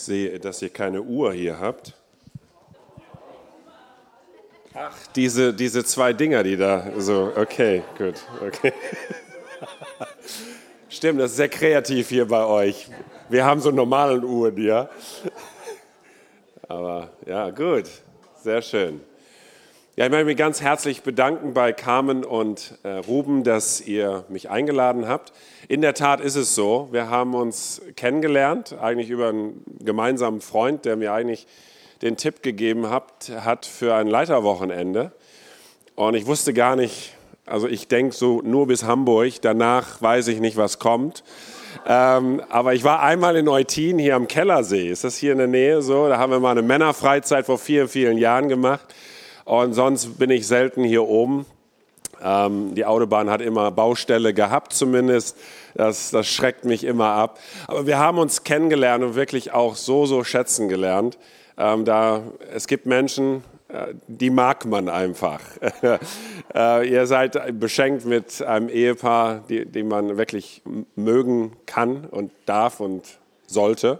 Ich sehe, dass ihr keine Uhr hier habt. Ach, diese, diese zwei Dinger, die da so, okay, gut, okay. Stimmt, das ist sehr kreativ hier bei euch. Wir haben so normalen Uhren, ja. Aber ja, gut, sehr schön. Ja, ich möchte mich ganz herzlich bedanken bei Carmen und äh, Ruben, dass ihr mich eingeladen habt. In der Tat ist es so, wir haben uns kennengelernt, eigentlich über einen gemeinsamen Freund, der mir eigentlich den Tipp gegeben hat, hat für ein Leiterwochenende. Und ich wusste gar nicht, also ich denke so nur bis Hamburg, danach weiß ich nicht, was kommt. Ähm, aber ich war einmal in Eutin hier am Kellersee. Ist das hier in der Nähe so? Da haben wir mal eine Männerfreizeit vor vielen, vielen Jahren gemacht. Und sonst bin ich selten hier oben. Ähm, die Autobahn hat immer Baustelle gehabt zumindest. Das, das schreckt mich immer ab. Aber wir haben uns kennengelernt und wirklich auch so, so schätzen gelernt. Ähm, da, es gibt Menschen, äh, die mag man einfach. äh, ihr seid beschenkt mit einem Ehepaar, die, die man wirklich mögen kann und darf und sollte.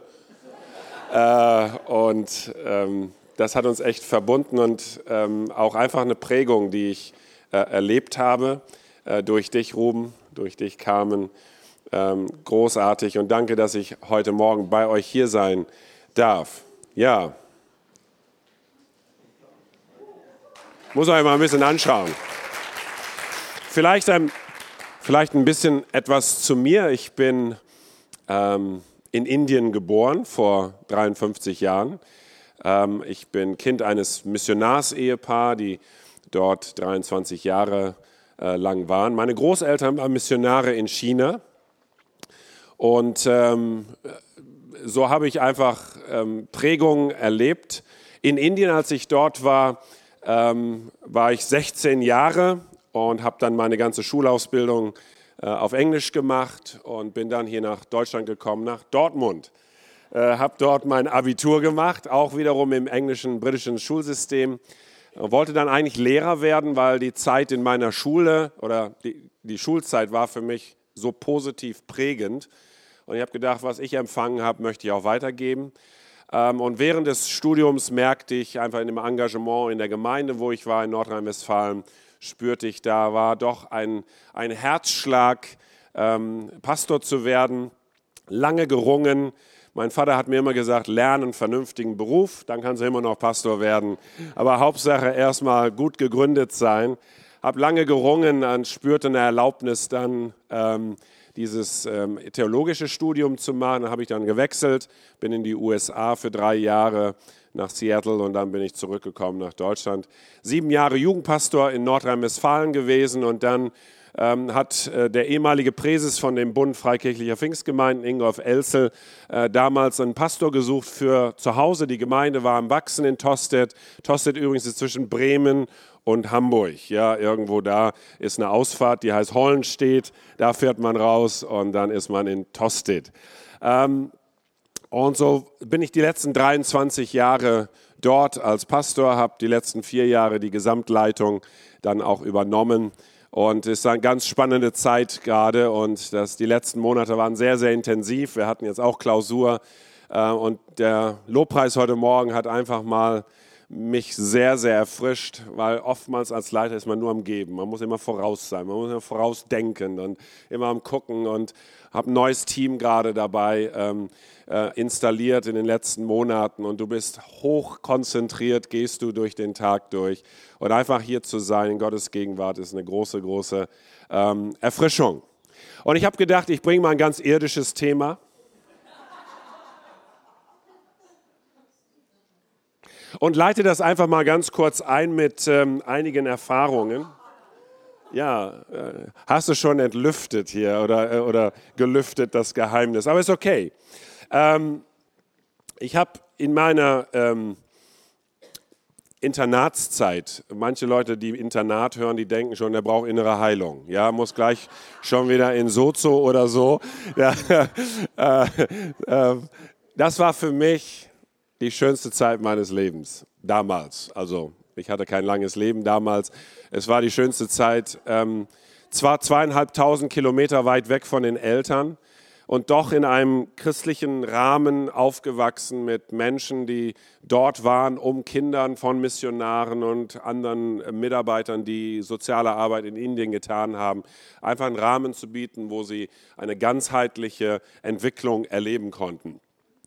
Äh, und ähm, das hat uns echt verbunden und ähm, auch einfach eine Prägung, die ich äh, erlebt habe äh, durch dich, Ruben, durch dich, Carmen. Ähm, großartig und danke, dass ich heute Morgen bei euch hier sein darf. Ja. Muss euch mal ein bisschen anschauen. Vielleicht ein, vielleicht ein bisschen etwas zu mir. Ich bin ähm, in Indien geboren vor 53 Jahren. Ähm, ich bin Kind eines Missionarsehepaars, die dort 23 Jahre äh, lang waren. Meine Großeltern waren Missionare in China. Und ähm, so habe ich einfach ähm, Prägungen erlebt. In Indien, als ich dort war, ähm, war ich 16 Jahre und habe dann meine ganze Schulausbildung äh, auf Englisch gemacht und bin dann hier nach Deutschland gekommen, nach Dortmund äh, habe dort mein Abitur gemacht, auch wiederum im englischen, britischen Schulsystem. Wollte dann eigentlich Lehrer werden, weil die Zeit in meiner Schule oder die, die Schulzeit war für mich so positiv prägend. Und ich habe gedacht, was ich empfangen habe, möchte ich auch weitergeben. Ähm, und während des Studiums merkte ich einfach in dem Engagement in der Gemeinde, wo ich war in Nordrhein-Westfalen, spürte ich, da war doch ein, ein Herzschlag, ähm, Pastor zu werden. Lange gerungen, mein Vater hat mir immer gesagt, lerne einen vernünftigen Beruf, dann kannst du immer noch Pastor werden. Aber Hauptsache erstmal gut gegründet sein. Habe lange gerungen und spürte eine Erlaubnis dann, ähm, dieses ähm, theologische Studium zu machen. Da habe ich dann gewechselt, bin in die USA für drei Jahre nach Seattle und dann bin ich zurückgekommen nach Deutschland. Sieben Jahre Jugendpastor in Nordrhein-Westfalen gewesen und dann ähm, hat äh, der ehemalige Präses von dem Bund Freikirchlicher Pfingstgemeinden, Ingolf Elsel, äh, damals einen Pastor gesucht für zu Hause. Die Gemeinde war am Wachsen in Tostedt. Tostedt übrigens ist zwischen Bremen und Hamburg. Ja, irgendwo da ist eine Ausfahrt, die heißt Hollenstedt. Da fährt man raus und dann ist man in Tostedt. Ähm, und so bin ich die letzten 23 Jahre dort als Pastor, habe die letzten vier Jahre die Gesamtleitung dann auch übernommen und es ist eine ganz spannende Zeit gerade und das, die letzten Monate waren sehr, sehr intensiv. Wir hatten jetzt auch Klausur äh, und der Lobpreis heute Morgen hat einfach mal mich sehr, sehr erfrischt, weil oftmals als Leiter ist man nur am Geben. Man muss immer voraus sein, man muss immer vorausdenken und immer am Gucken und habe ein neues Team gerade dabei ähm, äh, installiert in den letzten Monaten und du bist hoch konzentriert, gehst du durch den Tag durch und einfach hier zu sein in Gottes Gegenwart ist eine große, große ähm, Erfrischung. Und ich habe gedacht, ich bringe mal ein ganz irdisches Thema und leite das einfach mal ganz kurz ein mit ähm, einigen Erfahrungen. Ja, äh, hast du schon entlüftet hier oder, äh, oder gelüftet das Geheimnis, aber ist okay. Ähm, ich habe in meiner ähm, Internatszeit, manche Leute, die Internat hören, die denken schon, der braucht innere Heilung. Ja, muss gleich schon wieder in Sozo oder so. Ja, äh, äh, das war für mich die schönste Zeit meines Lebens, damals. Also ich hatte kein langes Leben damals. Es war die schönste Zeit. Ähm, zwar zweieinhalbtausend Kilometer weit weg von den Eltern und doch in einem christlichen Rahmen aufgewachsen mit Menschen, die dort waren, um Kindern von Missionaren und anderen Mitarbeitern, die soziale Arbeit in Indien getan haben, einfach einen Rahmen zu bieten, wo sie eine ganzheitliche Entwicklung erleben konnten.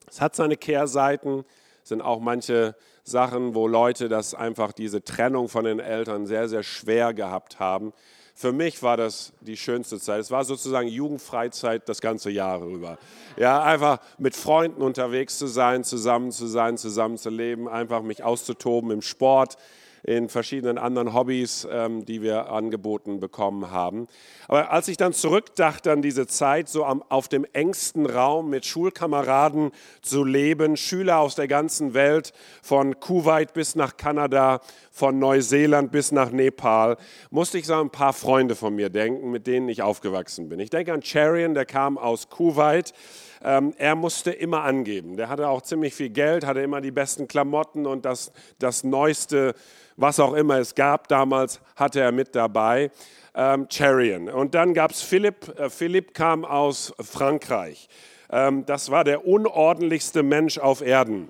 Es hat seine Kehrseiten, sind auch manche Sachen, wo Leute das einfach diese Trennung von den Eltern sehr, sehr schwer gehabt haben. Für mich war das die schönste Zeit. Es war sozusagen Jugendfreizeit das ganze Jahr rüber. Ja, einfach mit Freunden unterwegs zu sein, zusammen zu sein, zusammen zu leben, einfach mich auszutoben im Sport, in verschiedenen anderen Hobbys, ähm, die wir angeboten bekommen haben. Aber als ich dann zurückdachte an diese Zeit, so am, auf dem engsten Raum mit Schulkameraden zu leben, Schüler aus der ganzen Welt, von Kuwait bis nach Kanada, von Neuseeland bis nach Nepal, musste ich so ein paar Freunde von mir denken, mit denen ich aufgewachsen bin. Ich denke an Charian, der kam aus Kuwait ähm, er musste immer angeben. Der hatte auch ziemlich viel Geld, hatte immer die besten Klamotten und das, das Neueste, was auch immer es gab damals, hatte er mit dabei. Ähm, Charian. Und dann gab es Philipp. Äh, Philipp kam aus Frankreich. Ähm, das war der unordentlichste Mensch auf Erden.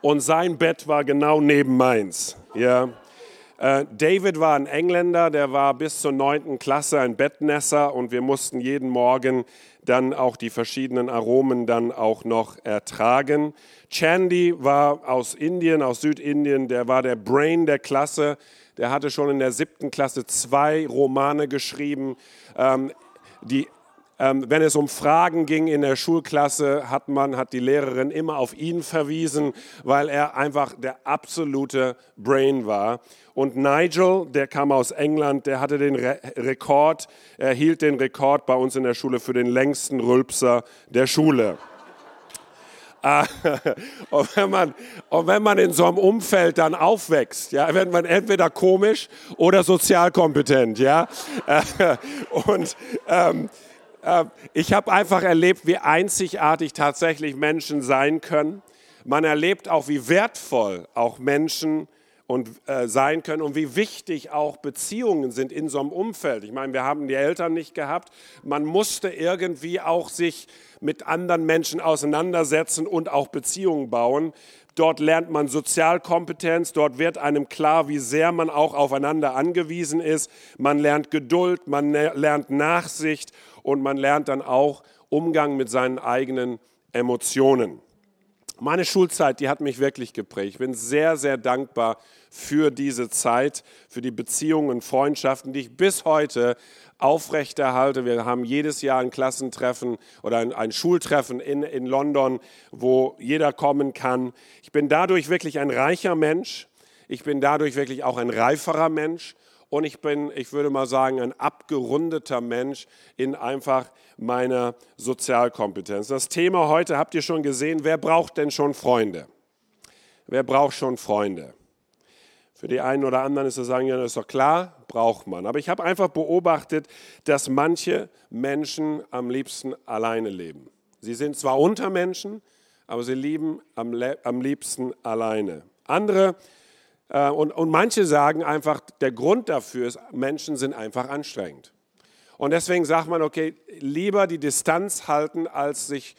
Und sein Bett war genau neben meins. Ja. Äh, David war ein Engländer, der war bis zur neunten Klasse ein Bettnässer und wir mussten jeden Morgen dann auch die verschiedenen Aromen dann auch noch ertragen. Chandy war aus Indien, aus Südindien, der war der Brain der Klasse. Der hatte schon in der siebten Klasse zwei Romane geschrieben. Ähm, die wenn es um Fragen ging in der Schulklasse, hat man, hat die Lehrerin immer auf ihn verwiesen, weil er einfach der absolute Brain war. Und Nigel, der kam aus England, der hatte den Re Rekord, er hielt den Rekord bei uns in der Schule für den längsten Rülpser der Schule. Ah, und wenn, man, und wenn man in so einem Umfeld dann aufwächst, ja, wird man entweder komisch oder sozial kompetent. Ja? Und ähm, äh, ich habe einfach erlebt, wie einzigartig tatsächlich Menschen sein können. Man erlebt auch, wie wertvoll auch Menschen und äh, sein können und wie wichtig auch Beziehungen sind in so einem Umfeld. Ich meine, wir haben die Eltern nicht gehabt. Man musste irgendwie auch sich mit anderen Menschen auseinandersetzen und auch Beziehungen bauen. Dort lernt man Sozialkompetenz, dort wird einem klar, wie sehr man auch aufeinander angewiesen ist. Man lernt Geduld, man lernt Nachsicht und man lernt dann auch Umgang mit seinen eigenen Emotionen. Meine Schulzeit, die hat mich wirklich geprägt. Ich bin sehr, sehr dankbar für diese Zeit, für die Beziehungen und Freundschaften, die ich bis heute aufrechterhalte. Wir haben jedes Jahr ein Klassentreffen oder ein, ein Schultreffen in, in London, wo jeder kommen kann. Ich bin dadurch wirklich ein reicher Mensch. Ich bin dadurch wirklich auch ein reiferer Mensch und ich bin, ich würde mal sagen, ein abgerundeter Mensch in einfach meiner Sozialkompetenz. Das Thema heute habt ihr schon gesehen, wer braucht denn schon Freunde? Wer braucht schon Freunde? Für die einen oder anderen ist das sagen, ja, das ist doch klar, braucht man. Aber ich habe einfach beobachtet, dass manche Menschen am liebsten alleine leben. Sie sind zwar unter Menschen, aber sie lieben am, am liebsten alleine. Andere und, und manche sagen einfach, der Grund dafür ist, Menschen sind einfach anstrengend. Und deswegen sagt man, okay, lieber die Distanz halten, als sich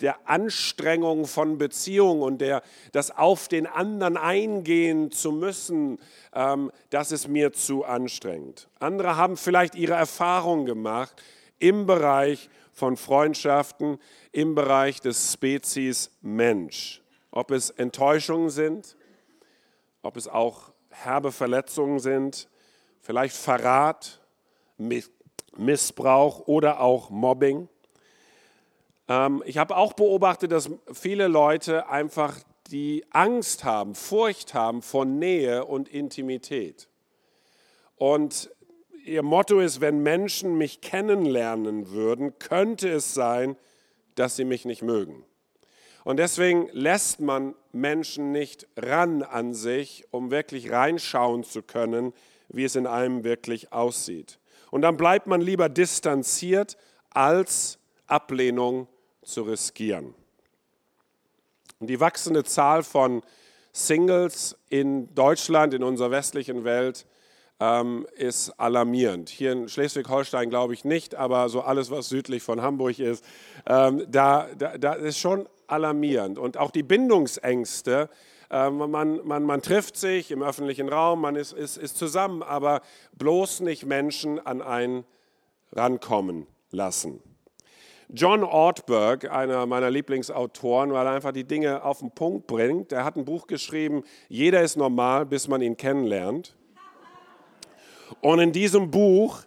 der Anstrengung von Beziehungen und der, das auf den anderen eingehen zu müssen, ähm, das ist mir zu anstrengend. Andere haben vielleicht ihre Erfahrungen gemacht im Bereich von Freundschaften, im Bereich des Spezies Mensch. Ob es Enttäuschungen sind, ob es auch herbe Verletzungen sind, vielleicht Verrat, Missbrauch oder auch Mobbing. Ähm, ich habe auch beobachtet, dass viele Leute einfach die Angst haben, Furcht haben vor Nähe und Intimität. Und ihr Motto ist, wenn Menschen mich kennenlernen würden, könnte es sein, dass sie mich nicht mögen. Und deswegen lässt man Menschen nicht ran an sich, um wirklich reinschauen zu können, wie es in einem wirklich aussieht. Und dann bleibt man lieber distanziert, als Ablehnung zu riskieren. Und die wachsende Zahl von Singles in Deutschland, in unserer westlichen Welt, ähm, ist alarmierend. Hier in Schleswig-Holstein glaube ich nicht, aber so alles, was südlich von Hamburg ist, ähm, da, da, da ist schon alarmierend. Und auch die Bindungsängste, äh, man, man, man trifft sich im öffentlichen Raum, man ist, ist, ist zusammen, aber bloß nicht Menschen an einen rankommen lassen. John Ortberg, einer meiner Lieblingsautoren, weil er einfach die Dinge auf den Punkt bringt. Er hat ein Buch geschrieben, Jeder ist normal, bis man ihn kennenlernt. Und in diesem Buch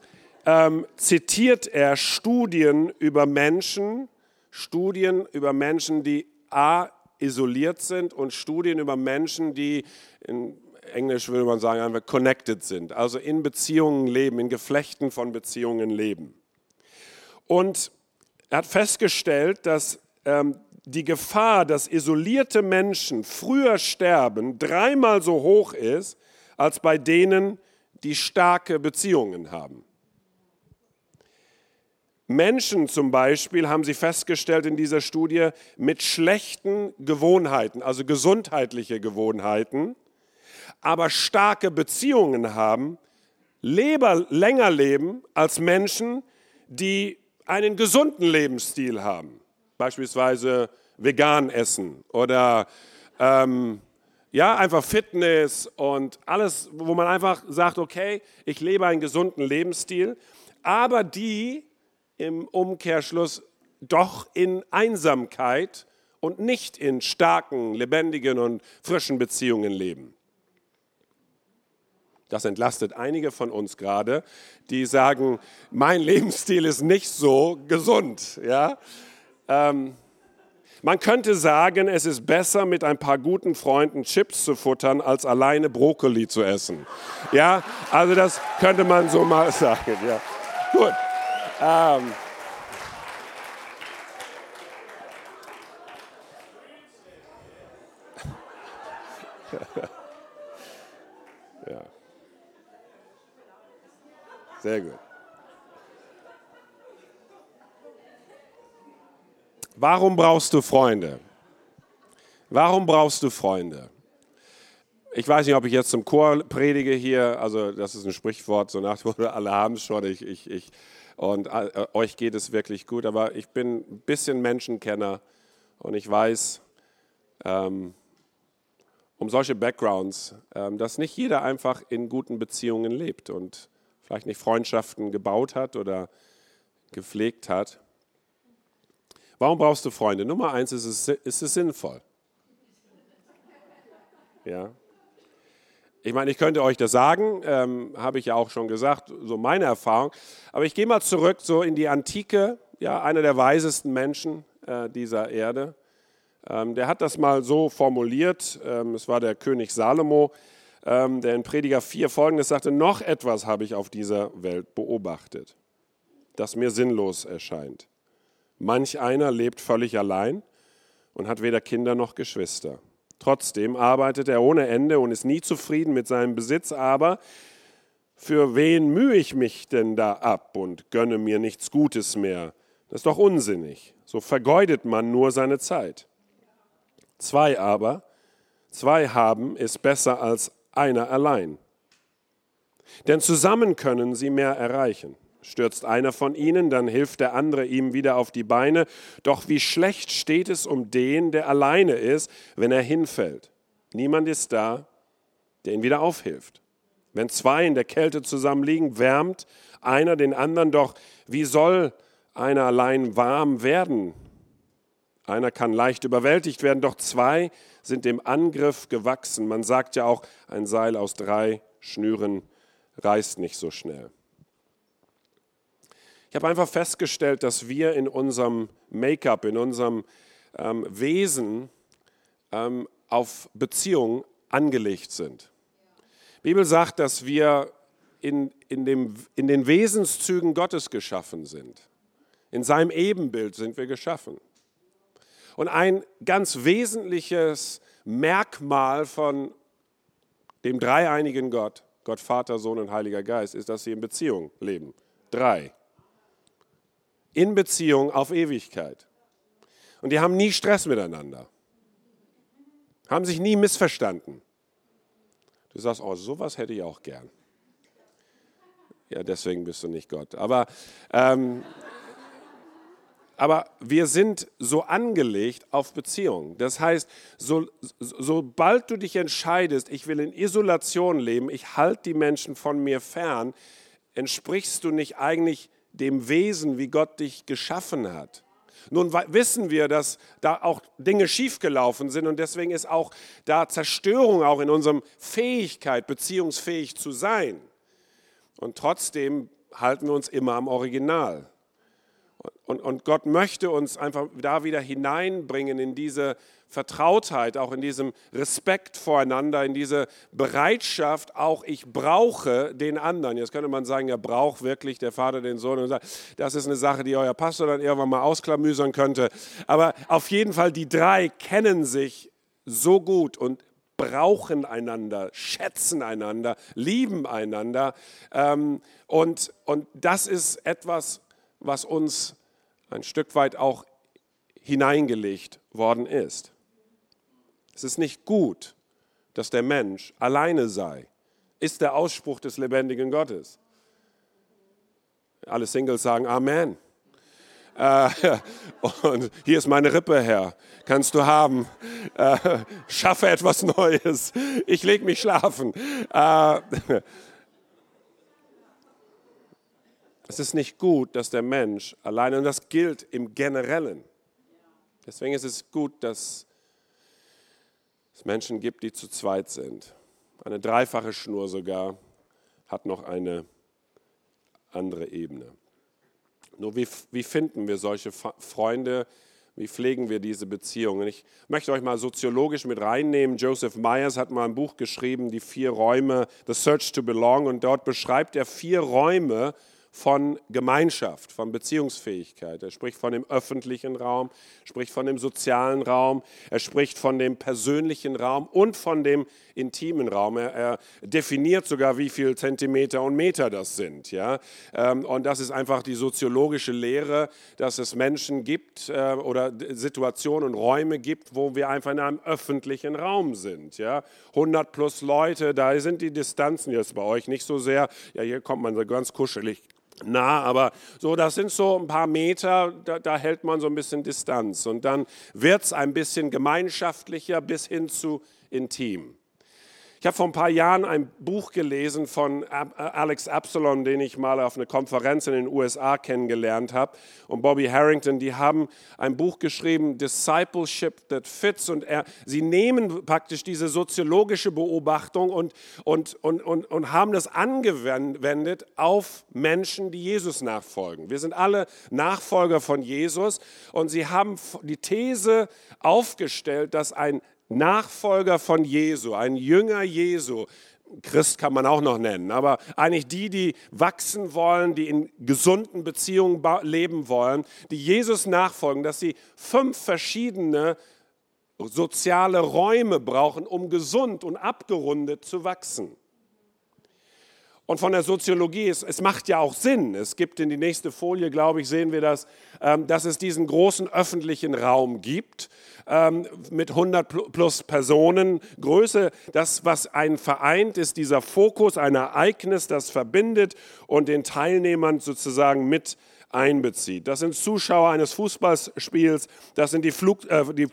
ähm, zitiert er Studien über Menschen, Studien über Menschen, die a isoliert sind und Studien über Menschen, die in Englisch würde man sagen, einfach connected sind, also in Beziehungen leben, in Geflechten von Beziehungen leben. Und er hat festgestellt, dass ähm, die Gefahr, dass isolierte Menschen früher sterben, dreimal so hoch ist, als bei denen, die starke Beziehungen haben. Menschen zum Beispiel, haben sie festgestellt in dieser Studie, mit schlechten Gewohnheiten, also gesundheitliche Gewohnheiten, aber starke Beziehungen haben, leber, länger leben als Menschen, die einen gesunden Lebensstil haben. Beispielsweise vegan essen oder ähm, ja, einfach Fitness und alles, wo man einfach sagt, okay, ich lebe einen gesunden Lebensstil, aber die im Umkehrschluss doch in Einsamkeit und nicht in starken, lebendigen und frischen Beziehungen leben. Das entlastet einige von uns gerade, die sagen, mein Lebensstil ist nicht so gesund. Ja? Ähm, man könnte sagen, es ist besser, mit ein paar guten Freunden Chips zu futtern, als alleine Brokkoli zu essen. Ja, also das könnte man so mal sagen. Ja. Gut. Ähm, ja. Sehr gut. Warum brauchst du Freunde? Warum brauchst du Freunde? Ich weiß nicht, ob ich jetzt zum Chor predige hier, also das ist ein Sprichwort, so nach alle haben es schon, ich, ich, ich, und äh, euch geht es wirklich gut, aber ich bin ein bisschen Menschenkenner und ich weiß ähm, um solche Backgrounds, ähm, dass nicht jeder einfach in guten Beziehungen lebt und vielleicht nicht Freundschaften gebaut hat oder gepflegt hat. Warum brauchst du Freunde? Nummer eins ist es, ist es sinnvoll. Ja. Ich meine, ich könnte euch das sagen, ähm, habe ich ja auch schon gesagt, so meine Erfahrung. Aber ich gehe mal zurück so in die Antike, ja, einer der weisesten Menschen äh, dieser Erde. Ähm, der hat das mal so formuliert, ähm, es war der König Salomo, ähm, der in Prediger 4 folgendes sagte, noch etwas habe ich auf dieser Welt beobachtet, das mir sinnlos erscheint. Manch einer lebt völlig allein und hat weder Kinder noch Geschwister. Trotzdem arbeitet er ohne Ende und ist nie zufrieden mit seinem Besitz, aber für wen mühe ich mich denn da ab und gönne mir nichts Gutes mehr? Das ist doch unsinnig. So vergeudet man nur seine Zeit. Zwei aber, zwei haben ist besser als einer allein. Denn zusammen können sie mehr erreichen. Stürzt einer von ihnen, dann hilft der andere ihm wieder auf die Beine. Doch wie schlecht steht es um den, der alleine ist, wenn er hinfällt. Niemand ist da, der ihn wieder aufhilft. Wenn zwei in der Kälte zusammenliegen, wärmt einer den anderen, doch wie soll einer allein warm werden? Einer kann leicht überwältigt werden, doch zwei sind dem Angriff gewachsen. Man sagt ja auch, ein Seil aus drei Schnüren reißt nicht so schnell. Ich habe einfach festgestellt, dass wir in unserem Make-up, in unserem ähm, Wesen ähm, auf Beziehungen angelegt sind. Die Bibel sagt, dass wir in, in, dem, in den Wesenszügen Gottes geschaffen sind. In seinem Ebenbild sind wir geschaffen. Und ein ganz wesentliches Merkmal von dem dreieinigen Gott, Gott Vater, Sohn und Heiliger Geist, ist, dass sie in Beziehung leben. Drei. In Beziehung auf Ewigkeit. Und die haben nie Stress miteinander. Haben sich nie missverstanden. Du sagst, oh, sowas hätte ich auch gern. Ja, deswegen bist du nicht Gott. Aber, ähm, aber wir sind so angelegt auf Beziehung. Das heißt, so, sobald du dich entscheidest, ich will in Isolation leben, ich halte die Menschen von mir fern, entsprichst du nicht eigentlich dem Wesen, wie Gott dich geschaffen hat. Nun wissen wir, dass da auch Dinge schiefgelaufen sind und deswegen ist auch da Zerstörung auch in unserer Fähigkeit, beziehungsfähig zu sein. Und trotzdem halten wir uns immer am Original. Und, und Gott möchte uns einfach da wieder hineinbringen in diese Vertrautheit, auch in diesem Respekt voreinander, in diese Bereitschaft, auch ich brauche den anderen. Jetzt könnte man sagen, er braucht wirklich der Vater den Sohn. Und das ist eine Sache, die euer Pastor dann irgendwann mal ausklamüsern könnte. Aber auf jeden Fall, die drei kennen sich so gut und brauchen einander, schätzen einander, lieben einander. Ähm, und, und das ist etwas, was uns ein Stück weit auch hineingelegt worden ist. Es ist nicht gut, dass der Mensch alleine sei, ist der Ausspruch des lebendigen Gottes. Alle Singles sagen Amen. Äh, und hier ist meine Rippe, Herr. Kannst du haben. Äh, schaffe etwas Neues. Ich leg mich schlafen. Äh, es ist nicht gut, dass der Mensch alleine, und das gilt im Generellen. Deswegen ist es gut, dass es Menschen gibt, die zu zweit sind. Eine dreifache Schnur sogar hat noch eine andere Ebene. Nur wie, wie finden wir solche Freunde? Wie pflegen wir diese Beziehungen? Ich möchte euch mal soziologisch mit reinnehmen. Joseph Myers hat mal ein Buch geschrieben, die vier Räume, The Search to Belong, und dort beschreibt er vier Räume, von Gemeinschaft, von Beziehungsfähigkeit. Er spricht von dem öffentlichen Raum, spricht von dem sozialen Raum, er spricht von dem persönlichen Raum und von dem intimen Raum. Er, er definiert sogar, wie viel Zentimeter und Meter das sind. Ja? Ähm, und das ist einfach die soziologische Lehre, dass es Menschen gibt äh, oder Situationen und Räume gibt, wo wir einfach in einem öffentlichen Raum sind. Ja? 100 plus Leute, da sind die Distanzen jetzt bei euch nicht so sehr. Ja, hier kommt man so ganz kuschelig nah, aber so, das sind so ein paar Meter, da, da hält man so ein bisschen Distanz. Und dann wird es ein bisschen gemeinschaftlicher bis hin zu intim. Ich habe vor ein paar Jahren ein Buch gelesen von Alex Absalon, den ich mal auf einer Konferenz in den USA kennengelernt habe, und Bobby Harrington. Die haben ein Buch geschrieben, Discipleship That Fits. Und er, sie nehmen praktisch diese soziologische Beobachtung und, und, und, und, und haben das angewendet auf Menschen, die Jesus nachfolgen. Wir sind alle Nachfolger von Jesus und sie haben die These aufgestellt, dass ein Nachfolger von Jesu, ein Jünger Jesu, Christ kann man auch noch nennen, aber eigentlich die, die wachsen wollen, die in gesunden Beziehungen leben wollen, die Jesus nachfolgen, dass sie fünf verschiedene soziale Räume brauchen, um gesund und abgerundet zu wachsen. Und von der Soziologie, es, es macht ja auch Sinn. Es gibt in die nächste Folie, glaube ich, sehen wir das, ähm, dass es diesen großen öffentlichen Raum gibt ähm, mit 100 plus Personen Größe. Das, was einen vereint, ist dieser Fokus, ein Ereignis, das verbindet und den Teilnehmern sozusagen mit einbezieht. Das sind Zuschauer eines Fußballspiels, das sind die, Flug, äh, die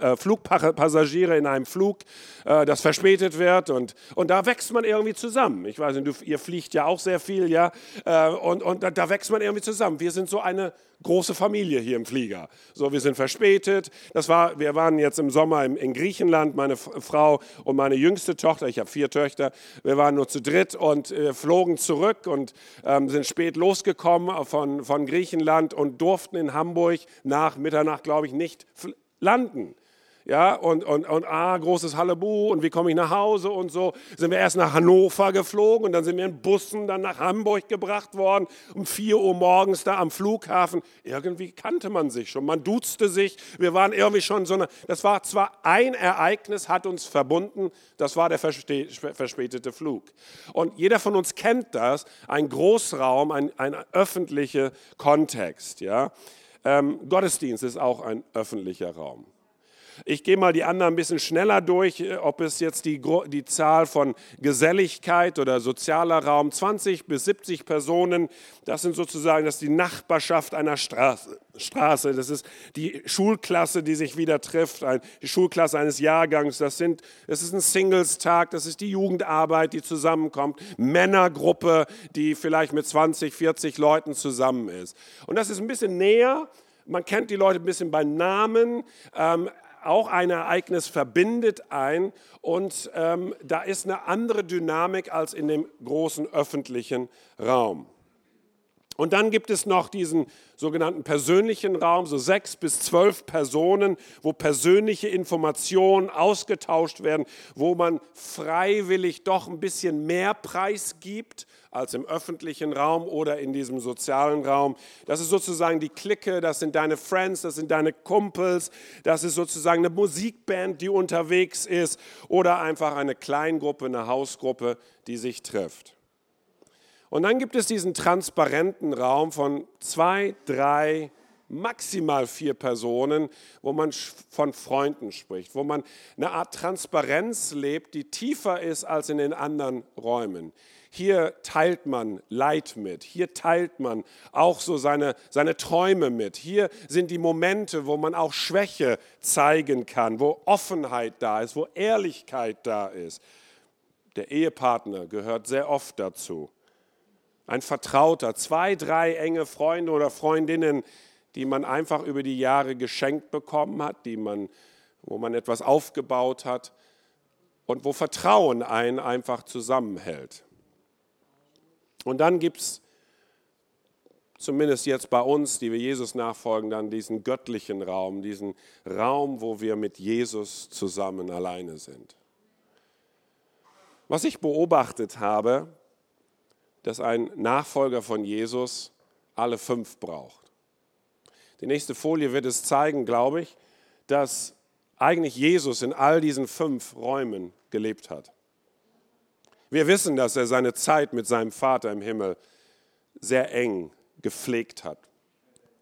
äh, Flugpassagiere in einem Flug, äh, das verspätet wird und, und da wächst man irgendwie zusammen. Ich weiß nicht, du, ihr fliegt ja auch sehr viel, ja, äh, und, und da, da wächst man irgendwie zusammen. Wir sind so eine große Familie hier im Flieger. So, wir sind verspätet. Das war, wir waren jetzt im Sommer in, in Griechenland, meine Frau und meine jüngste Tochter. Ich habe vier Töchter. Wir waren nur zu dritt und äh, flogen zurück und ähm, sind spät losgekommen von, von Griechenland und durften in Hamburg nach Mitternacht, glaube ich, nicht landen ja, und, und, und ah, großes Hallebu und wie komme ich nach Hause und so. Sind wir erst nach Hannover geflogen und dann sind wir in Bussen dann nach Hamburg gebracht worden, um 4 Uhr morgens da am Flughafen. Irgendwie kannte man sich schon, man duzte sich, wir waren irgendwie schon so eine, das war zwar ein Ereignis, hat uns verbunden, das war der verspätete Flug. Und jeder von uns kennt das, ein Großraum, ein, ein öffentlicher Kontext, ja. Ähm, Gottesdienst ist auch ein öffentlicher Raum. Ich gehe mal die anderen ein bisschen schneller durch, äh, ob es jetzt die, die Zahl von Geselligkeit oder sozialer Raum, 20 bis 70 Personen, das sind sozusagen, das die Nachbarschaft einer Straße. Straße. Das ist die Schulklasse, die sich wieder trifft, die Schulklasse eines Jahrgangs. Das, sind, das ist ein Singles-Tag, das ist die Jugendarbeit, die zusammenkommt. Männergruppe, die vielleicht mit 20, 40 Leuten zusammen ist. Und das ist ein bisschen näher. Man kennt die Leute ein bisschen bei Namen. Ähm, auch ein Ereignis verbindet ein und ähm, da ist eine andere Dynamik als in dem großen öffentlichen Raum. Und dann gibt es noch diesen sogenannten persönlichen Raum, so sechs bis zwölf Personen, wo persönliche Informationen ausgetauscht werden, wo man freiwillig doch ein bisschen mehr Preis gibt als im öffentlichen Raum oder in diesem sozialen Raum. Das ist sozusagen die Clique, das sind deine Friends, das sind deine Kumpels, das ist sozusagen eine Musikband, die unterwegs ist oder einfach eine Kleingruppe, eine Hausgruppe, die sich trifft. Und dann gibt es diesen transparenten Raum von zwei, drei, maximal vier Personen, wo man von Freunden spricht, wo man eine Art Transparenz lebt, die tiefer ist als in den anderen Räumen. Hier teilt man Leid mit, hier teilt man auch so seine, seine Träume mit. Hier sind die Momente, wo man auch Schwäche zeigen kann, wo Offenheit da ist, wo Ehrlichkeit da ist. Der Ehepartner gehört sehr oft dazu ein Vertrauter, zwei, drei enge Freunde oder Freundinnen, die man einfach über die Jahre geschenkt bekommen hat, die man, wo man etwas aufgebaut hat und wo Vertrauen einen einfach zusammenhält. Und dann gibt es zumindest jetzt bei uns, die wir Jesus nachfolgen, dann diesen göttlichen Raum, diesen Raum, wo wir mit Jesus zusammen alleine sind. Was ich beobachtet habe, dass ein Nachfolger von Jesus alle fünf braucht. Die nächste Folie wird es zeigen, glaube ich, dass eigentlich Jesus in all diesen fünf Räumen gelebt hat. Wir wissen, dass er seine Zeit mit seinem Vater im Himmel sehr eng gepflegt hat.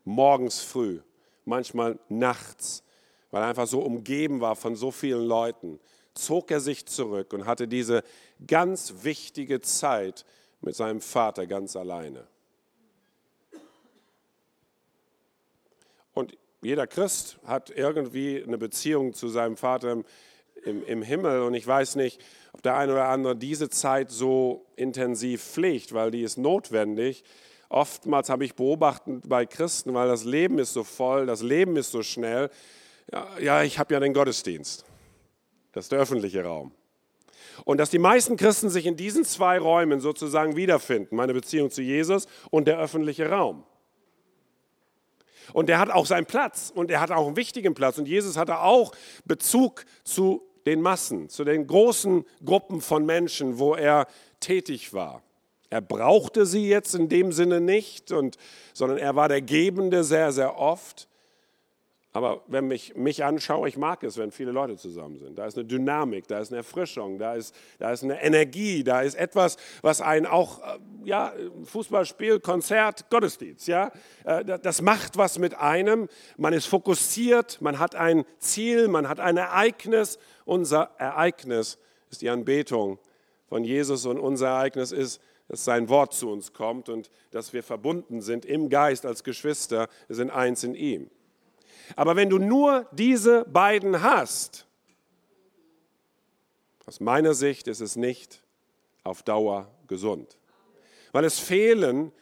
Morgens früh, manchmal nachts, weil er einfach so umgeben war von so vielen Leuten, zog er sich zurück und hatte diese ganz wichtige Zeit mit seinem Vater ganz alleine. Und jeder Christ hat irgendwie eine Beziehung zu seinem Vater im, im, im, Himmel. Und ich weiß nicht, ob der eine oder andere diese Zeit so intensiv pflegt, weil die ist notwendig. Oftmals habe ich beobachtet bei Christen, weil das Leben ist so voll, das Leben ist so schnell. Ja, ja ich habe ja den Gottesdienst. Das ist der öffentliche Raum. Und dass die meisten Christen sich in diesen zwei Räumen sozusagen wiederfinden, meine Beziehung zu Jesus und der öffentliche Raum. Und der hat auch seinen Platz und er hat auch einen wichtigen Platz. Und Jesus hatte auch Bezug zu den Massen, zu den großen Gruppen von Menschen, wo er tätig war. Er brauchte sie jetzt in dem Sinne nicht, und, sondern er war der Gebende sehr, sehr oft. Aber wenn ich mich anschaue, ich mag es, wenn viele Leute zusammen sind. Da ist eine Dynamik, da ist eine Erfrischung, da ist, da ist eine Energie, da ist etwas, was einen auch, äh, ja, Fußballspiel, Konzert, Gottesdienst, ja, äh, das macht was mit einem. Man ist fokussiert, man hat ein Ziel, man hat ein Ereignis. Unser Ereignis ist die Anbetung von Jesus und unser Ereignis ist, dass sein Wort zu uns kommt und dass wir verbunden sind im Geist als Geschwister, wir sind eins in ihm. Aber wenn du nur diese beiden hast, aus meiner Sicht ist es nicht auf Dauer gesund. Weil es fehlen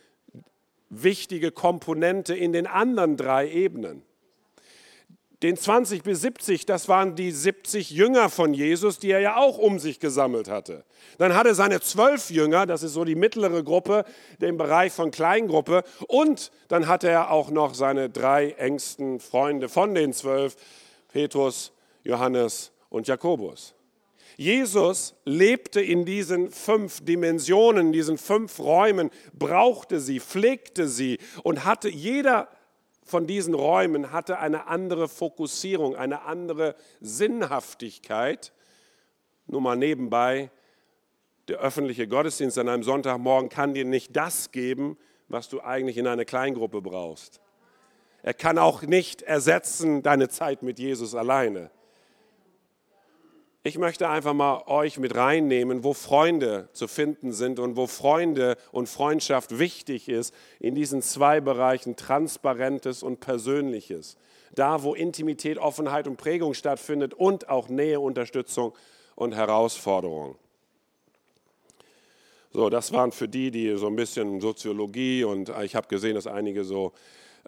wichtige Komponente in den anderen drei Ebenen den 20 bis 70, das waren die 70 Jünger von Jesus, die er ja auch um sich gesammelt hatte. Dann hatte er seine zwölf Jünger, das ist so die mittlere Gruppe, den Bereich von Kleingruppe. Und dann hatte er auch noch seine drei engsten Freunde von den zwölf, Petrus, Johannes und Jakobus. Jesus lebte in diesen fünf Dimensionen, diesen fünf Räumen, brauchte sie, pflegte sie und hatte jeder von diesen Räumen hatte eine andere Fokussierung, eine andere Sinnhaftigkeit. Nur mal nebenbei, der öffentliche Gottesdienst an einem Sonntagmorgen kann dir nicht das geben, was du eigentlich in einer Kleingruppe brauchst. Er kann auch nicht ersetzen deine Zeit mit Jesus alleine. Ich möchte einfach mal euch mit reinnehmen, wo Freunde zu finden sind und wo Freunde und Freundschaft wichtig ist in diesen zwei Bereichen, Transparentes und Persönliches. Da, wo Intimität, Offenheit und Prägung stattfindet und auch Nähe, Unterstützung und Herausforderung. So, das waren für die, die so ein bisschen Soziologie und ich habe gesehen, dass einige so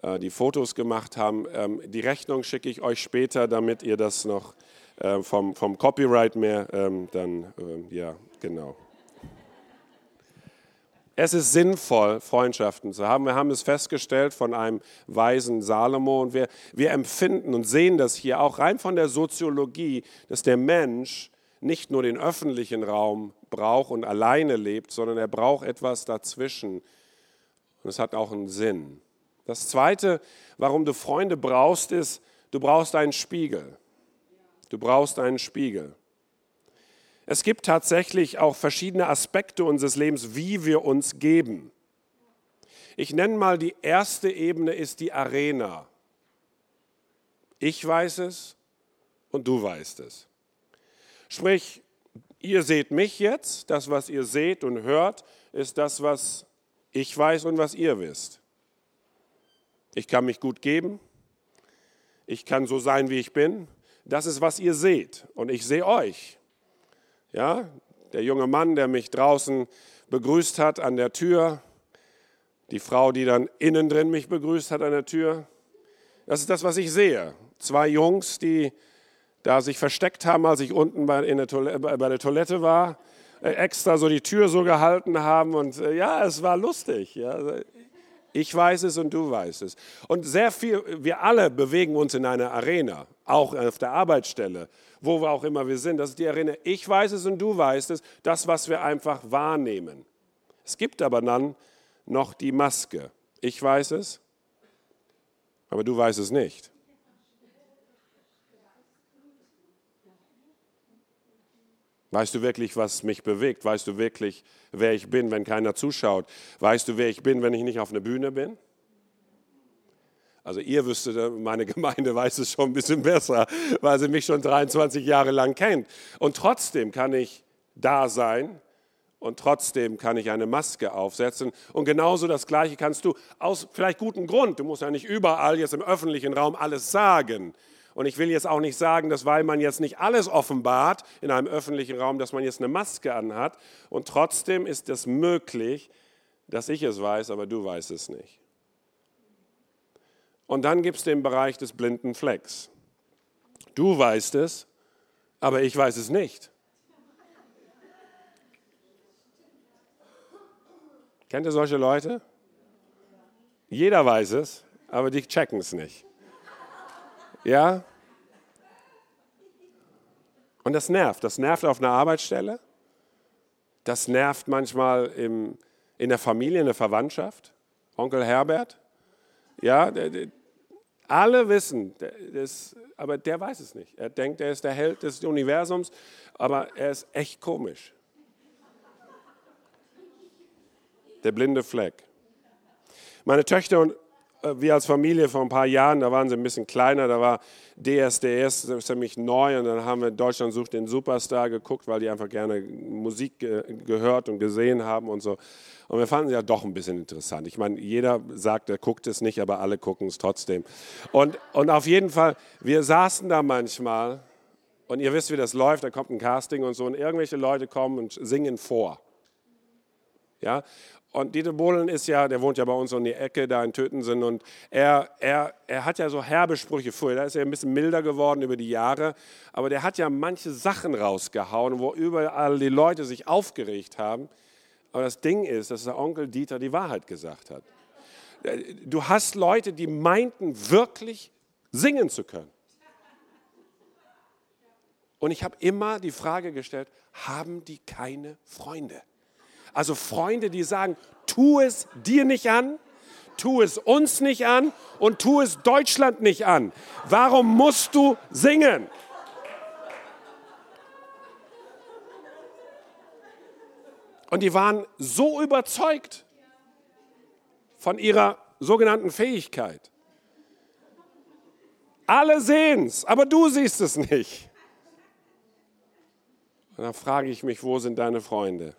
äh, die Fotos gemacht haben. Ähm, die Rechnung schicke ich euch später, damit ihr das noch äh, vom, vom Copyright mehr, ähm, dann, äh, ja, genau. Es ist sinnvoll, Freundschaften zu haben. Wir haben es festgestellt von einem weisen Salomo und wir, wir empfinden und sehen das hier auch rein von der Soziologie, dass der Mensch nicht nur den öffentlichen Raum braucht und alleine lebt, sondern er braucht etwas dazwischen. Und es hat auch einen Sinn. Das Zweite, warum du Freunde brauchst, ist, du brauchst einen Spiegel. Du brauchst einen Spiegel. Es gibt tatsächlich auch verschiedene Aspekte unseres Lebens, wie wir uns geben. Ich nenne mal die erste Ebene ist die Arena. Ich weiß es und du weißt es. Sprich, ihr seht mich jetzt, das, was ihr seht und hört, ist das, was ich weiß und was ihr wisst. Ich kann mich gut geben, ich kann so sein, wie ich bin, das ist, was ihr seht. Und ich sehe euch. Ja, der junge Mann, der mich draußen begrüßt hat an der Tür, die Frau, die dann innen drin mich begrüßt hat an der Tür. Das ist das, was ich sehe. Zwei Jungs, die da sich versteckt haben, als ich unten bei, der, Toilette, bei der Toilette war, äh, extra so die Tür so gehalten haben und äh, ja, es war lustig. Ja. Ich weiß es und du weißt es. Und sehr viel, wir alle bewegen uns in einer Arena, auch auf der Arbeitsstelle, wo wir auch immer wir sind. Das ist die Arena. Ich weiß es und du weißt es, das, was wir einfach wahrnehmen. Es gibt aber dann noch die Maske. Ich weiß es, aber du weißt es nicht. Weißt du wirklich, was mich bewegt? Weißt du wirklich, wer ich bin, wenn keiner zuschaut? Weißt du, wer ich bin, wenn ich nicht auf einer Bühne bin? Also ihr wüsstet, meine Gemeinde weiß es schon ein bisschen besser, weil sie mich schon 23 Jahre lang kennt. Und trotzdem kann ich da sein und trotzdem kann ich eine Maske aufsetzen. Und genauso das Gleiche kannst du aus vielleicht gutem Grund. Du musst ja nicht überall jetzt im öffentlichen Raum alles sagen. Und ich will jetzt auch nicht sagen, dass weil man jetzt nicht alles offenbart in einem öffentlichen Raum, dass man jetzt eine Maske anhat. Und trotzdem ist es möglich, dass ich es weiß, aber du weißt es nicht. Und dann gibt es den Bereich des blinden Flecks. Du weißt es, aber ich weiß es nicht. Kennt ihr solche Leute? Jeder weiß es, aber die checken es nicht. Ja? Und das nervt. Das nervt auf einer Arbeitsstelle. Das nervt manchmal im, in der Familie, in der Verwandtschaft. Onkel Herbert. Ja, alle wissen, das, aber der weiß es nicht. Er denkt, er ist der Held des Universums, aber er ist echt komisch. Der blinde Fleck. Meine Töchter und wir als Familie vor ein paar Jahren, da waren sie ein bisschen kleiner, da war DSDS, ziemlich neu und dann haben wir Deutschland sucht den Superstar geguckt, weil die einfach gerne Musik ge gehört und gesehen haben und so. Und wir fanden es ja doch ein bisschen interessant. Ich meine, jeder sagt, er guckt es nicht, aber alle gucken es trotzdem. Und, und auf jeden Fall, wir saßen da manchmal und ihr wisst, wie das läuft, da kommt ein Casting und so und irgendwelche Leute kommen und singen vor. Ja, und Dieter Bohlen ist ja, der wohnt ja bei uns um die Ecke, da in Tötensen. Und er, er, er hat ja so herbe Sprüche vorher. Da ist er ein bisschen milder geworden über die Jahre. Aber der hat ja manche Sachen rausgehauen, wo überall die Leute sich aufgeregt haben. Aber das Ding ist, dass der Onkel Dieter die Wahrheit gesagt hat. Du hast Leute, die meinten wirklich singen zu können. Und ich habe immer die Frage gestellt, haben die keine Freunde? Also Freunde, die sagen, tu es dir nicht an, tu es uns nicht an und tu es Deutschland nicht an. Warum musst du singen? Und die waren so überzeugt von ihrer sogenannten Fähigkeit. Alle sehen es, aber du siehst es nicht. Und dann frage ich mich, wo sind deine Freunde?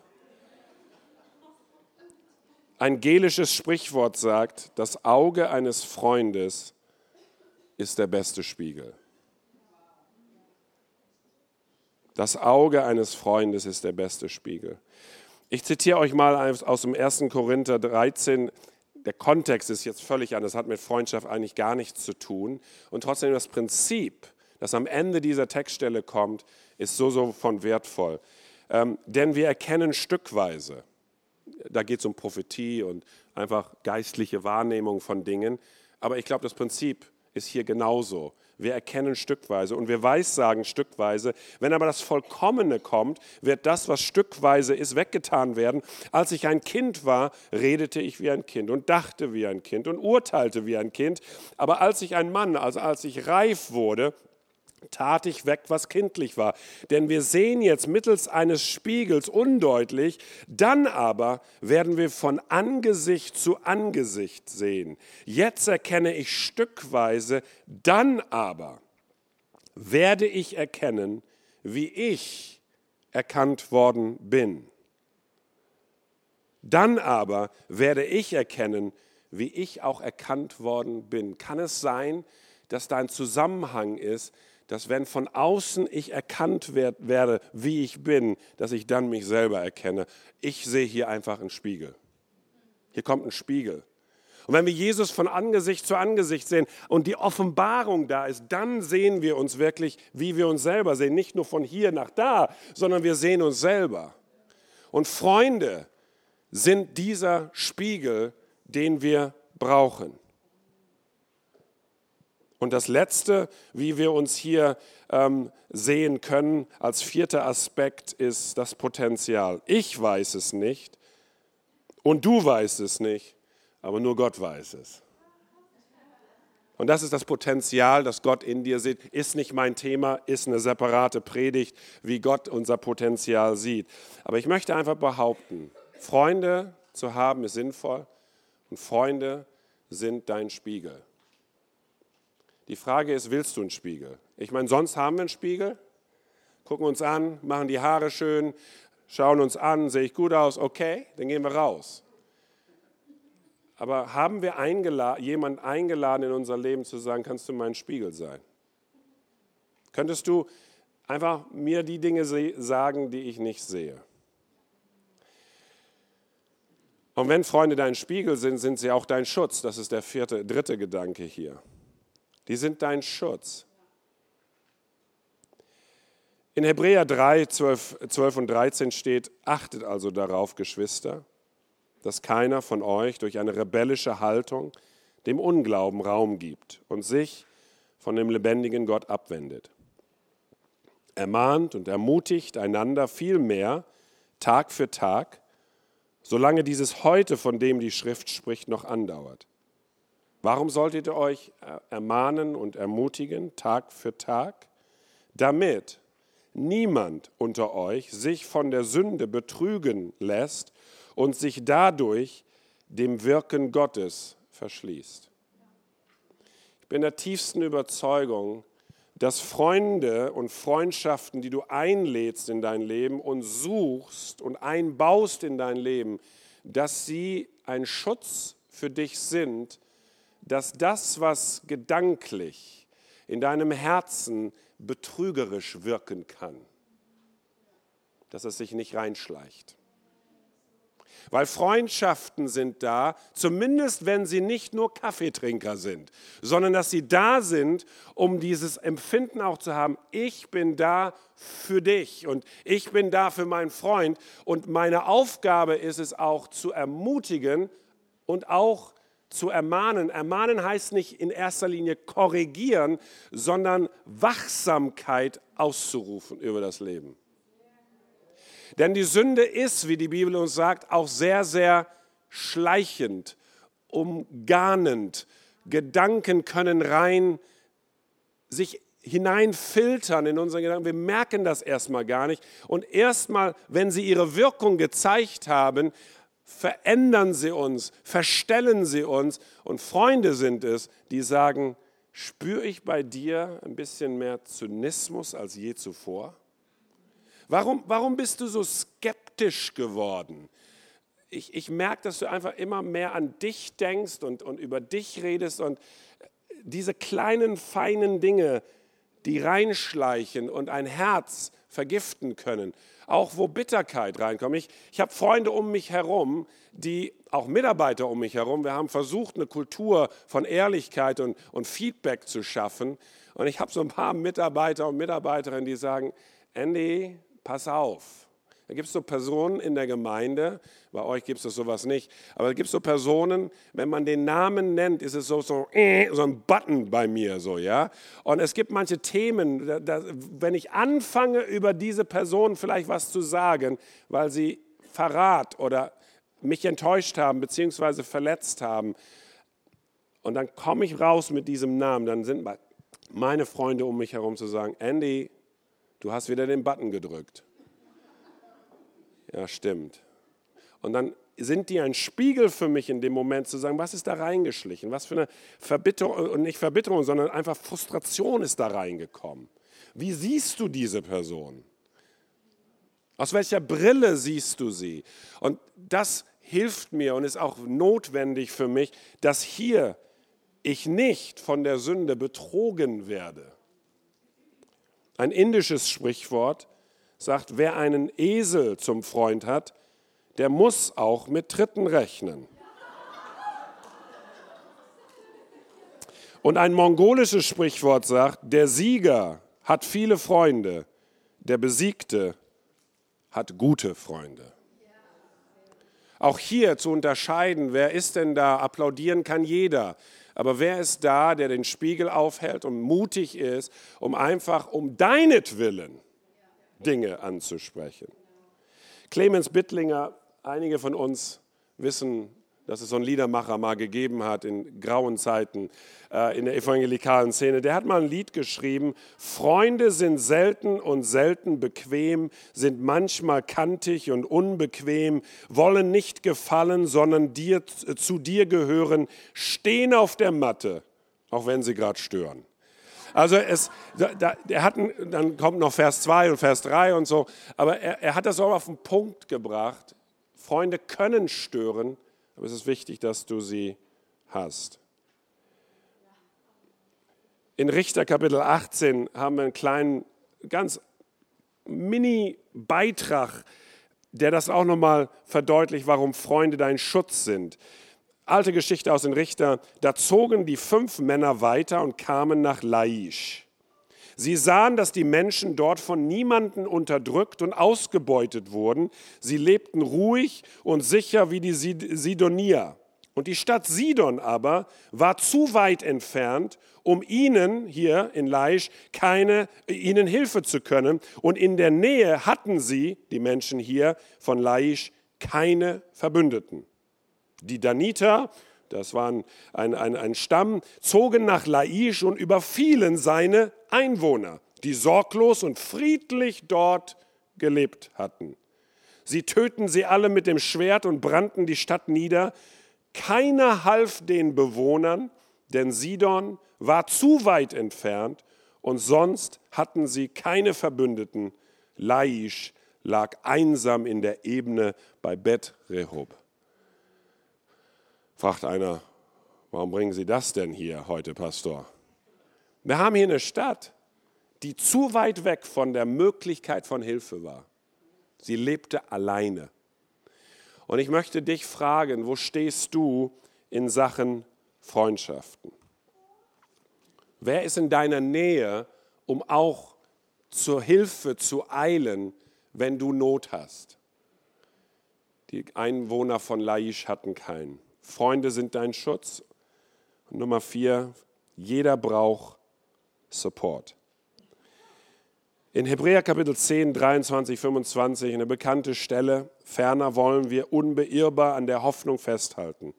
Ein gelisches Sprichwort sagt, das Auge eines Freundes ist der beste Spiegel. Das Auge eines Freundes ist der beste Spiegel. Ich zitiere euch mal aus dem 1. Korinther 13. Der Kontext ist jetzt völlig anders, hat mit Freundschaft eigentlich gar nichts zu tun. Und trotzdem das Prinzip, das am Ende dieser Textstelle kommt, ist so, so von wertvoll. Ähm, denn wir erkennen stückweise, da geht es um Prophetie und einfach geistliche Wahrnehmung von Dingen. Aber ich glaube, das Prinzip ist hier genauso. Wir erkennen stückweise und wir weissagen stückweise. Wenn aber das Vollkommene kommt, wird das, was stückweise ist, weggetan werden. Als ich ein Kind war, redete ich wie ein Kind und dachte wie ein Kind und urteilte wie ein Kind. Aber als ich ein Mann, also als ich reif wurde, tat ich weg, was kindlich war. Denn wir sehen jetzt mittels eines Spiegels undeutlich, dann aber werden wir von Angesicht zu Angesicht sehen. Jetzt erkenne ich stückweise, dann aber werde ich erkennen, wie ich erkannt worden bin. Dann aber werde ich erkennen, wie ich auch erkannt worden bin. Kann es sein, dass da ein Zusammenhang ist, dass wenn von außen ich erkannt werde, wie ich bin, dass ich dann mich selber erkenne. Ich sehe hier einfach einen Spiegel. Hier kommt ein Spiegel. Und wenn wir Jesus von Angesicht zu Angesicht sehen und die Offenbarung da ist, dann sehen wir uns wirklich, wie wir uns selber sehen. Nicht nur von hier nach da, sondern wir sehen uns selber. Und Freunde sind dieser Spiegel, den wir brauchen. Und das Letzte, wie wir uns hier ähm, sehen können, als vierter Aspekt ist das Potenzial. Ich weiß es nicht und du weißt es nicht, aber nur Gott weiß es. Und das ist das Potenzial, das Gott in dir sieht. Ist nicht mein Thema, ist eine separate Predigt, wie Gott unser Potenzial sieht. Aber ich möchte einfach behaupten, Freunde zu haben ist sinnvoll und Freunde sind dein Spiegel. Die Frage ist, willst du einen Spiegel? Ich meine, sonst haben wir einen Spiegel, gucken uns an, machen die Haare schön, schauen uns an, sehe ich gut aus, okay, dann gehen wir raus. Aber haben wir eingela jemanden eingeladen in unser Leben zu sagen, kannst du mein Spiegel sein? Könntest du einfach mir die Dinge sagen, die ich nicht sehe? Und wenn Freunde dein Spiegel sind, sind sie auch dein Schutz. Das ist der vierte, dritte Gedanke hier. Die sind dein Schutz. In Hebräer 3, 12, 12 und 13 steht, achtet also darauf, Geschwister, dass keiner von euch durch eine rebellische Haltung dem Unglauben Raum gibt und sich von dem lebendigen Gott abwendet. Ermahnt und ermutigt einander vielmehr Tag für Tag, solange dieses Heute, von dem die Schrift spricht, noch andauert. Warum solltet ihr euch ermahnen und ermutigen, Tag für Tag? Damit niemand unter euch sich von der Sünde betrügen lässt und sich dadurch dem Wirken Gottes verschließt. Ich bin der tiefsten Überzeugung, dass Freunde und Freundschaften, die du einlädst in dein Leben und suchst und einbaust in dein Leben, dass sie ein Schutz für dich sind, dass das, was gedanklich in deinem Herzen betrügerisch wirken kann, dass es sich nicht reinschleicht. Weil Freundschaften sind da, zumindest wenn sie nicht nur Kaffeetrinker sind, sondern dass sie da sind, um dieses Empfinden auch zu haben, ich bin da für dich und ich bin da für meinen Freund und meine Aufgabe ist es auch zu ermutigen und auch zu ermahnen. Ermahnen heißt nicht in erster Linie korrigieren, sondern Wachsamkeit auszurufen über das Leben. Denn die Sünde ist, wie die Bibel uns sagt, auch sehr, sehr schleichend, umgarnend. Gedanken können rein sich hineinfiltern in unseren Gedanken. Wir merken das erstmal gar nicht. Und erstmal, wenn sie ihre Wirkung gezeigt haben, verändern sie uns, verstellen sie uns. Und Freunde sind es, die sagen, spüre ich bei dir ein bisschen mehr Zynismus als je zuvor? Warum, warum bist du so skeptisch geworden? Ich, ich merke, dass du einfach immer mehr an dich denkst und, und über dich redest und diese kleinen, feinen Dinge, die reinschleichen und ein Herz vergiften können. Auch wo Bitterkeit reinkommt. Ich, ich habe Freunde um mich herum, die auch Mitarbeiter um mich herum. Wir haben versucht, eine Kultur von Ehrlichkeit und, und Feedback zu schaffen. Und ich habe so ein paar Mitarbeiter und Mitarbeiterinnen, die sagen, Andy, pass auf. Da gibt es so Personen in der Gemeinde, bei euch gibt es sowas nicht, aber da gibt es so Personen, wenn man den Namen nennt, ist es so, so, äh, so ein Button bei mir, so, ja. Und es gibt manche Themen, da, da, wenn ich anfange, über diese Person vielleicht was zu sagen, weil sie Verrat oder mich enttäuscht haben, beziehungsweise verletzt haben, und dann komme ich raus mit diesem Namen, dann sind meine Freunde um mich herum zu sagen, Andy, du hast wieder den Button gedrückt. Ja, stimmt. Und dann sind die ein Spiegel für mich in dem Moment zu sagen, was ist da reingeschlichen? Was für eine Verbitterung, und nicht Verbitterung, sondern einfach Frustration ist da reingekommen. Wie siehst du diese Person? Aus welcher Brille siehst du sie? Und das hilft mir und ist auch notwendig für mich, dass hier ich nicht von der Sünde betrogen werde. Ein indisches Sprichwort sagt, wer einen Esel zum Freund hat, der muss auch mit Dritten rechnen. Und ein mongolisches Sprichwort sagt, der Sieger hat viele Freunde, der Besiegte hat gute Freunde. Auch hier zu unterscheiden, wer ist denn da, applaudieren kann jeder. Aber wer ist da, der den Spiegel aufhält und mutig ist, um einfach um deinetwillen Dinge anzusprechen. Clemens Bittlinger, einige von uns wissen, dass es so einen Liedermacher mal gegeben hat in grauen Zeiten äh, in der evangelikalen Szene. Der hat mal ein Lied geschrieben, Freunde sind selten und selten bequem, sind manchmal kantig und unbequem, wollen nicht gefallen, sondern dir, zu dir gehören, stehen auf der Matte, auch wenn sie gerade stören. Also es, da, er hat, dann kommt noch Vers 2 und Vers 3 und so, aber er, er hat das auch auf den Punkt gebracht. Freunde können stören, aber es ist wichtig, dass du sie hast. In Richter Kapitel 18 haben wir einen kleinen, ganz Mini-Beitrag, der das auch nochmal verdeutlicht, warum Freunde dein Schutz sind alte Geschichte aus den Richter, da zogen die fünf Männer weiter und kamen nach Laisch. Sie sahen, dass die Menschen dort von niemanden unterdrückt und ausgebeutet wurden. Sie lebten ruhig und sicher wie die Sidonier. Und die Stadt Sidon aber war zu weit entfernt, um ihnen hier in Laisch keine, ihnen Hilfe zu können. Und in der Nähe hatten sie, die Menschen hier von Laisch, keine Verbündeten. Die Daniter, das waren ein, ein, ein Stamm, zogen nach Laisch und überfielen seine Einwohner, die sorglos und friedlich dort gelebt hatten. Sie töten sie alle mit dem Schwert und brannten die Stadt nieder. Keiner half den Bewohnern, denn Sidon war zu weit entfernt und sonst hatten sie keine Verbündeten. Laisch lag einsam in der Ebene bei Bet Rehob. Fragt einer, warum bringen Sie das denn hier heute, Pastor? Wir haben hier eine Stadt, die zu weit weg von der Möglichkeit von Hilfe war. Sie lebte alleine. Und ich möchte dich fragen, wo stehst du in Sachen Freundschaften? Wer ist in deiner Nähe, um auch zur Hilfe zu eilen, wenn du Not hast? Die Einwohner von Laisch hatten keinen. Freunde sind dein Schutz. Und Nummer vier, jeder braucht Support. In Hebräer Kapitel 10, 23, 25, eine bekannte Stelle, ferner wollen wir unbeirrbar an der Hoffnung festhalten,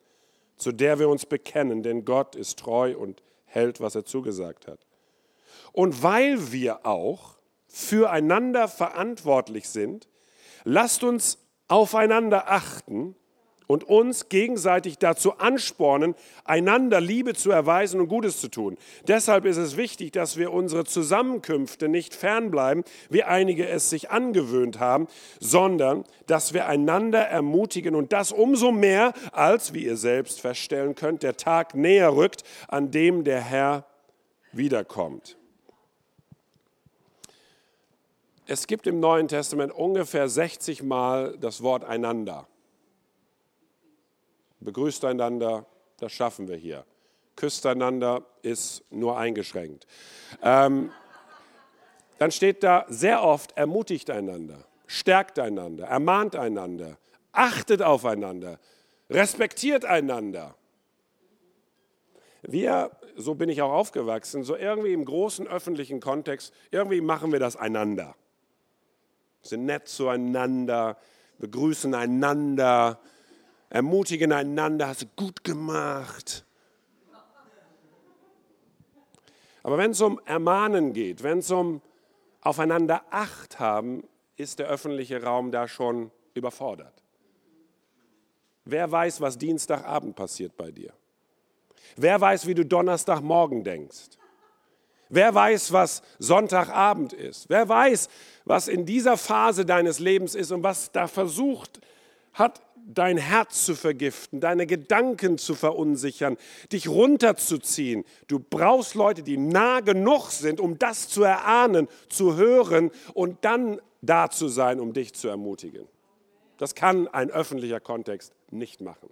zu der wir uns bekennen, denn Gott ist treu und hält, was er zugesagt hat. Und weil wir auch füreinander verantwortlich sind, lasst uns aufeinander achten und uns gegenseitig dazu anspornen, einander Liebe zu erweisen und Gutes zu tun. Deshalb ist es wichtig, dass wir unsere Zusammenkünfte nicht fernbleiben, wie einige es sich angewöhnt haben, sondern dass wir einander ermutigen und das umso mehr, als, wie ihr selbst feststellen könnt, der Tag näher rückt, an dem der Herr wiederkommt. Es gibt im Neuen Testament ungefähr 60 Mal das Wort einander. Begrüßt einander, das schaffen wir hier. Küsst einander ist nur eingeschränkt. Ähm, dann steht da sehr oft, ermutigt einander, stärkt einander, ermahnt einander, achtet aufeinander, respektiert einander. Wir, so bin ich auch aufgewachsen, so irgendwie im großen öffentlichen Kontext, irgendwie machen wir das einander sind nett zueinander, begrüßen einander, ermutigen einander, hast du gut gemacht. Aber wenn es um Ermahnen geht, wenn es um aufeinander Acht haben, ist der öffentliche Raum da schon überfordert. Wer weiß, was Dienstagabend passiert bei dir? Wer weiß, wie du Donnerstagmorgen denkst? Wer weiß, was Sonntagabend ist? Wer weiß, was in dieser Phase deines Lebens ist und was da versucht hat, dein Herz zu vergiften, deine Gedanken zu verunsichern, dich runterzuziehen. Du brauchst Leute, die nah genug sind, um das zu erahnen, zu hören und dann da zu sein, um dich zu ermutigen. Das kann ein öffentlicher Kontext nicht machen.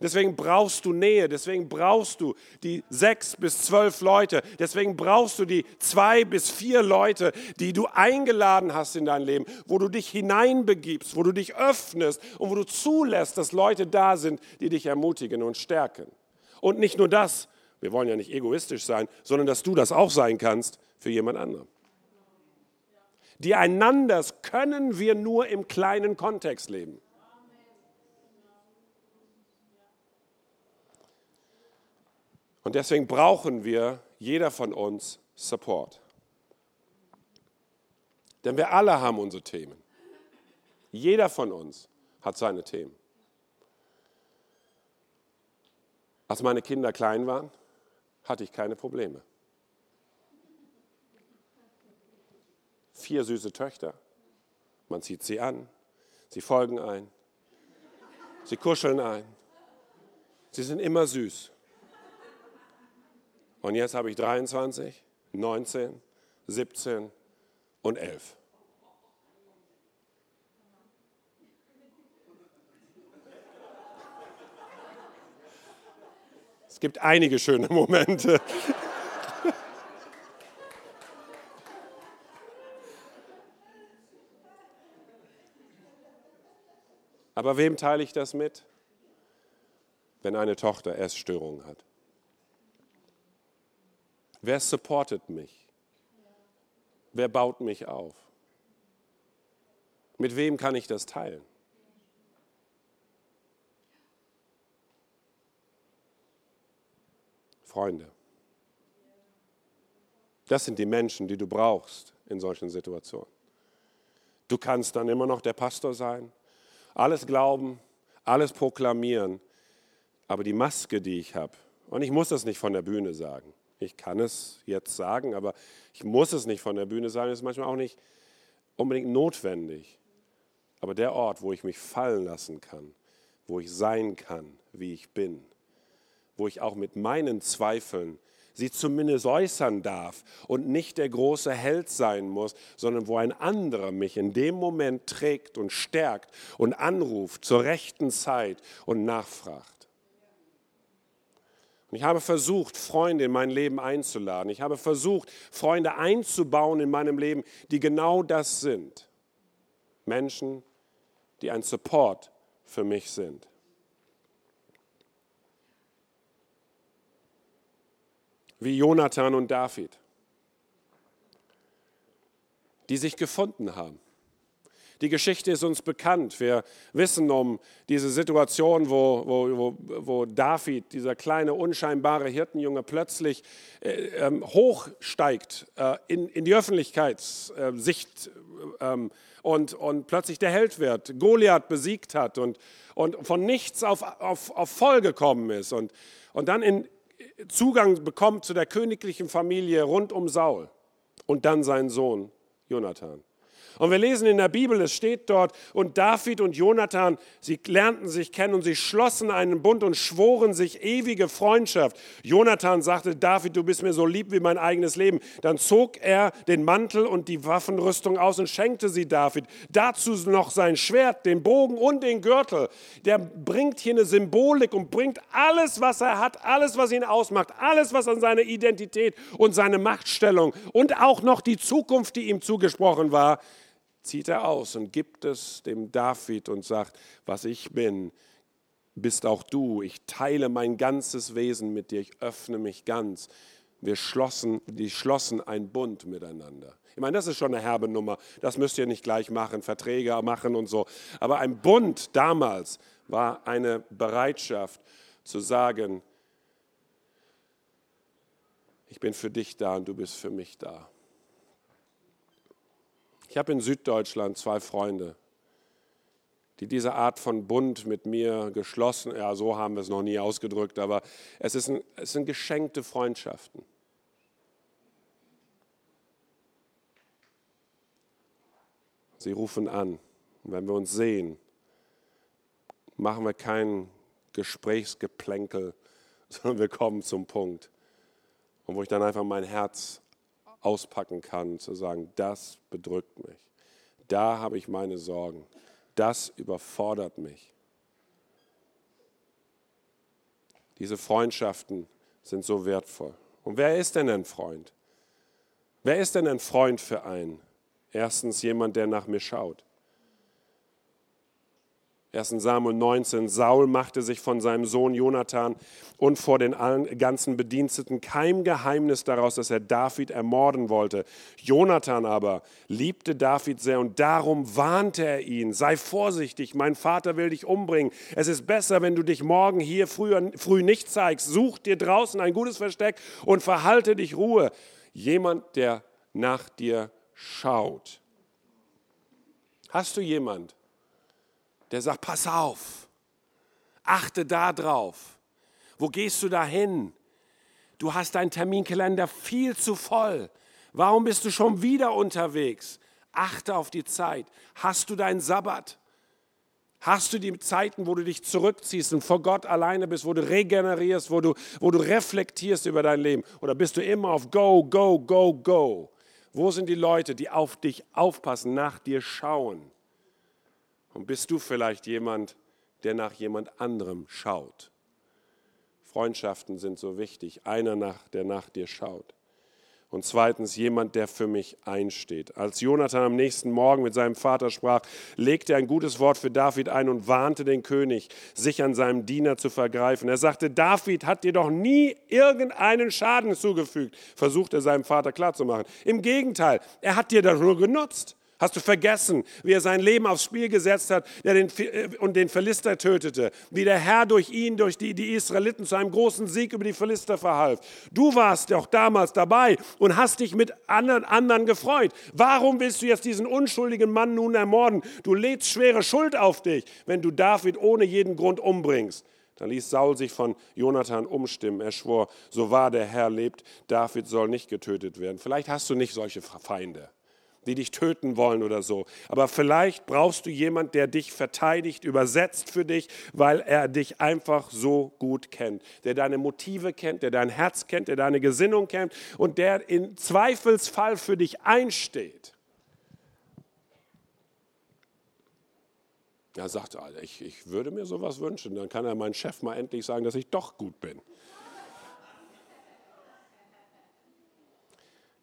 Deswegen brauchst du Nähe, deswegen brauchst du die sechs bis zwölf Leute, deswegen brauchst du die zwei bis vier Leute, die du eingeladen hast in dein Leben, wo du dich hineinbegibst, wo du dich öffnest und wo du zulässt, dass Leute da sind, die dich ermutigen und stärken. Und nicht nur das, wir wollen ja nicht egoistisch sein, sondern dass du das auch sein kannst für jemand anderen. Die Einanders können wir nur im kleinen Kontext leben. Und deswegen brauchen wir, jeder von uns, Support. Denn wir alle haben unsere Themen. Jeder von uns hat seine Themen. Als meine Kinder klein waren, hatte ich keine Probleme. Vier süße Töchter. Man zieht sie an, sie folgen ein, sie kuscheln ein. Sie sind immer süß. Und jetzt habe ich 23, 19, 17 und 11. Es gibt einige schöne Momente. Aber wem teile ich das mit, wenn eine Tochter Essstörungen hat? Wer supportet mich? Wer baut mich auf? Mit wem kann ich das teilen? Freunde. Das sind die Menschen, die du brauchst in solchen Situationen. Du kannst dann immer noch der Pastor sein, alles glauben, alles proklamieren, aber die Maske, die ich habe, und ich muss das nicht von der Bühne sagen, ich kann es jetzt sagen, aber ich muss es nicht von der Bühne sagen. Das ist manchmal auch nicht unbedingt notwendig. Aber der Ort, wo ich mich fallen lassen kann, wo ich sein kann, wie ich bin, wo ich auch mit meinen Zweifeln sie zumindest äußern darf und nicht der große Held sein muss, sondern wo ein anderer mich in dem Moment trägt und stärkt und anruft zur rechten Zeit und nachfragt. Und ich habe versucht, Freunde in mein Leben einzuladen. Ich habe versucht, Freunde einzubauen in meinem Leben, die genau das sind. Menschen, die ein Support für mich sind. Wie Jonathan und David, die sich gefunden haben, Die Geschichte ist uns bekannt. Wir wissen um diese Situation, wo, wo, wo, David, dieser kleine, unscheinbare Hirtenjunge, plötzlich äh, ähm, hochsteigt äh, in, in die Öffentlichkeitssicht äh, und, und plötzlich der Held wird, Goliath besiegt hat und, und von nichts auf, auf, auf voll gekommen ist und, und dann in Zugang bekommt zu der königlichen Familie rund um Saul und dann seinen Sohn Jonathan. Und wir lesen in der Bibel, es steht dort, und David und Jonathan, sie lernten sich kennen und sie schlossen einen Bund und schworen sich ewige Freundschaft. Jonathan sagte, David, du bist mir so lieb wie mein eigenes Leben. Dann zog er den Mantel und die Waffenrüstung aus und schenkte sie David. Dazu noch sein Schwert, den Bogen und den Gürtel. Der bringt hier eine Symbolik und bringt alles, was er hat, alles, was ihn ausmacht, alles, was an seine Identität und seine Machtstellung und auch noch die Zukunft, die ihm zugesprochen war, zieht er aus und gibt es dem David und sagt, was ich bin, bist auch du. Ich teile mein ganzes Wesen mit dir, ich öffne mich ganz. Wir schlossen, die schlossen ein Bund miteinander. Ich meine, das ist schon eine herbe Nummer. Das müsst ihr nicht gleich machen, Verträge machen und so. Aber ein Bund damals war eine Bereitschaft zu sagen, ich bin für dich da und du bist für mich da. Ich habe in Süddeutschland zwei Freunde, die diese Art von Bund mit mir geschlossen, ja, so haben wir es noch nie ausgedrückt, aber es, ist ein, es sind geschenkte Freundschaften. Sie rufen an. Und wenn wir uns sehen, machen wir kein Gesprächsgeplänkel, sondern wir kommen zum Punkt. Und wo ich dann einfach mein Herz auspacken kann, zu sagen, das bedrückt mich, da habe ich meine Sorgen, das überfordert mich. Diese Freundschaften sind so wertvoll. Und wer ist denn ein Freund? Wer ist denn ein Freund für einen? Erstens jemand, der nach mir schaut. 1. Samuel 19, Saul machte sich von seinem Sohn Jonathan und vor den ganzen Bediensteten kein Geheimnis daraus, dass er David ermorden wollte. Jonathan aber liebte David sehr und darum warnte er ihn, sei vorsichtig, mein Vater will dich umbringen. Es ist besser, wenn du dich morgen hier früh, früh nicht zeigst. Such dir draußen ein gutes Versteck und verhalte dich Ruhe. Jemand, der nach dir schaut. Hast du jemand, der sagt, pass auf, achte da drauf. Wo gehst du da hin? Du hast deinen Terminkalender viel zu voll. Warum bist du schon wieder unterwegs? Achte auf die Zeit. Hast du deinen Sabbat? Hast du die Zeiten, wo du dich zurückziehst und vor Gott alleine bist, wo du regenerierst, wo du, wo du reflektierst über dein Leben? Oder bist du immer auf Go, Go, Go, Go? Wo sind die Leute, die auf dich aufpassen, nach dir schauen? Und bist du vielleicht jemand, der nach jemand anderem schaut? Freundschaften sind so wichtig. Einer, nach, der nach dir schaut. Und zweitens jemand, der für mich einsteht. Als Jonathan am nächsten Morgen mit seinem Vater sprach, legte er ein gutes Wort für David ein und warnte den König, sich an seinem Diener zu vergreifen. Er sagte, David hat dir doch nie irgendeinen Schaden zugefügt, versuchte er seinem Vater klarzumachen. Im Gegenteil, er hat dir das nur genutzt. Hast du vergessen, wie er sein Leben aufs Spiel gesetzt hat der den, äh, und den Philister tötete? Wie der Herr durch ihn, durch die, die Israeliten zu einem großen Sieg über die Philister verhalf? Du warst auch damals dabei und hast dich mit anderen, anderen gefreut. Warum willst du jetzt diesen unschuldigen Mann nun ermorden? Du lädst schwere Schuld auf dich, wenn du David ohne jeden Grund umbringst. Dann ließ Saul sich von Jonathan umstimmen. Er schwor, so wahr der Herr lebt, David soll nicht getötet werden. Vielleicht hast du nicht solche Feinde die dich töten wollen oder so. Aber vielleicht brauchst du jemand, der dich verteidigt, übersetzt für dich, weil er dich einfach so gut kennt, der deine Motive kennt, der dein Herz kennt, der deine Gesinnung kennt und der in Zweifelsfall für dich einsteht. Er sagt, ich, ich würde mir sowas wünschen, dann kann er mein Chef mal endlich sagen, dass ich doch gut bin.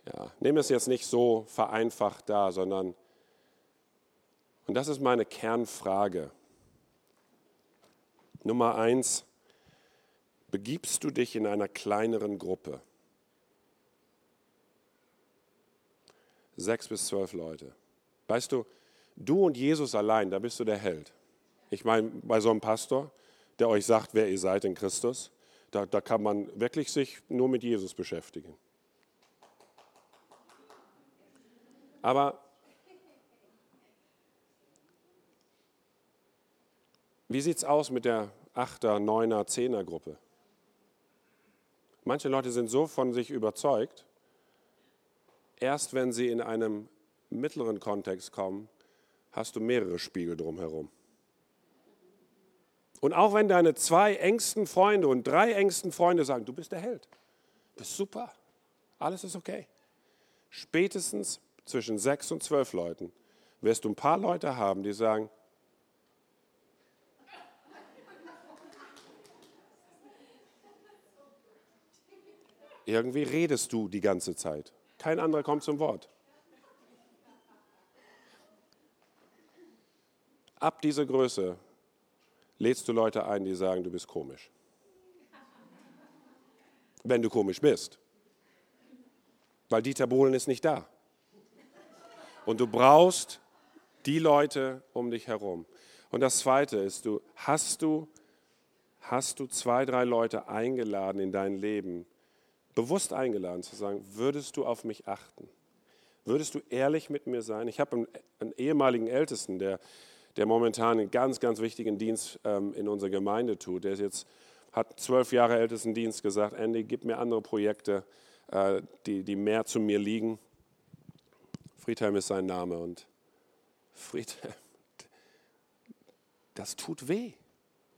Ja, nehme es jetzt nicht so vereinfacht da, sondern, und das ist meine Kernfrage. Nummer eins, begibst du dich in einer kleineren Gruppe? Sechs bis zwölf Leute. Weißt du, Du und Jesus allein, da bist du der Held. Ich meine, bei so einem Pastor, der euch sagt, wer ihr seid in Christus, da, da kann man wirklich sich nur mit Jesus beschäftigen. Aber wie sieht es aus mit der 8er, 9er, 10er Gruppe? Manche Leute sind so von sich überzeugt, erst wenn sie in einem mittleren Kontext kommen, hast du mehrere Spiegel drumherum. Und auch wenn deine zwei engsten Freunde und drei engsten Freunde sagen, du bist der Held, bist super, alles ist okay. Spätestens zwischen sechs und zwölf Leuten wirst du ein paar Leute haben, die sagen, irgendwie redest du die ganze Zeit. Kein anderer kommt zum Wort. Ab dieser Größe lädst du Leute ein, die sagen, du bist komisch. Wenn du komisch bist. Weil Dieter Bohlen ist nicht da. Und du brauchst die Leute um dich herum. Und das Zweite ist, du hast du hast du zwei, drei Leute eingeladen in dein Leben, bewusst eingeladen zu sagen, würdest du auf mich achten? Würdest du ehrlich mit mir sein? Ich habe einen, einen ehemaligen Ältesten, der der momentan einen ganz, ganz wichtigen Dienst ähm, in unserer Gemeinde tut. Der ist jetzt, hat zwölf Jahre ältesten Dienst gesagt, Andy, gib mir andere Projekte, äh, die, die mehr zu mir liegen. Friedhelm ist sein Name und Friedhelm, das tut weh,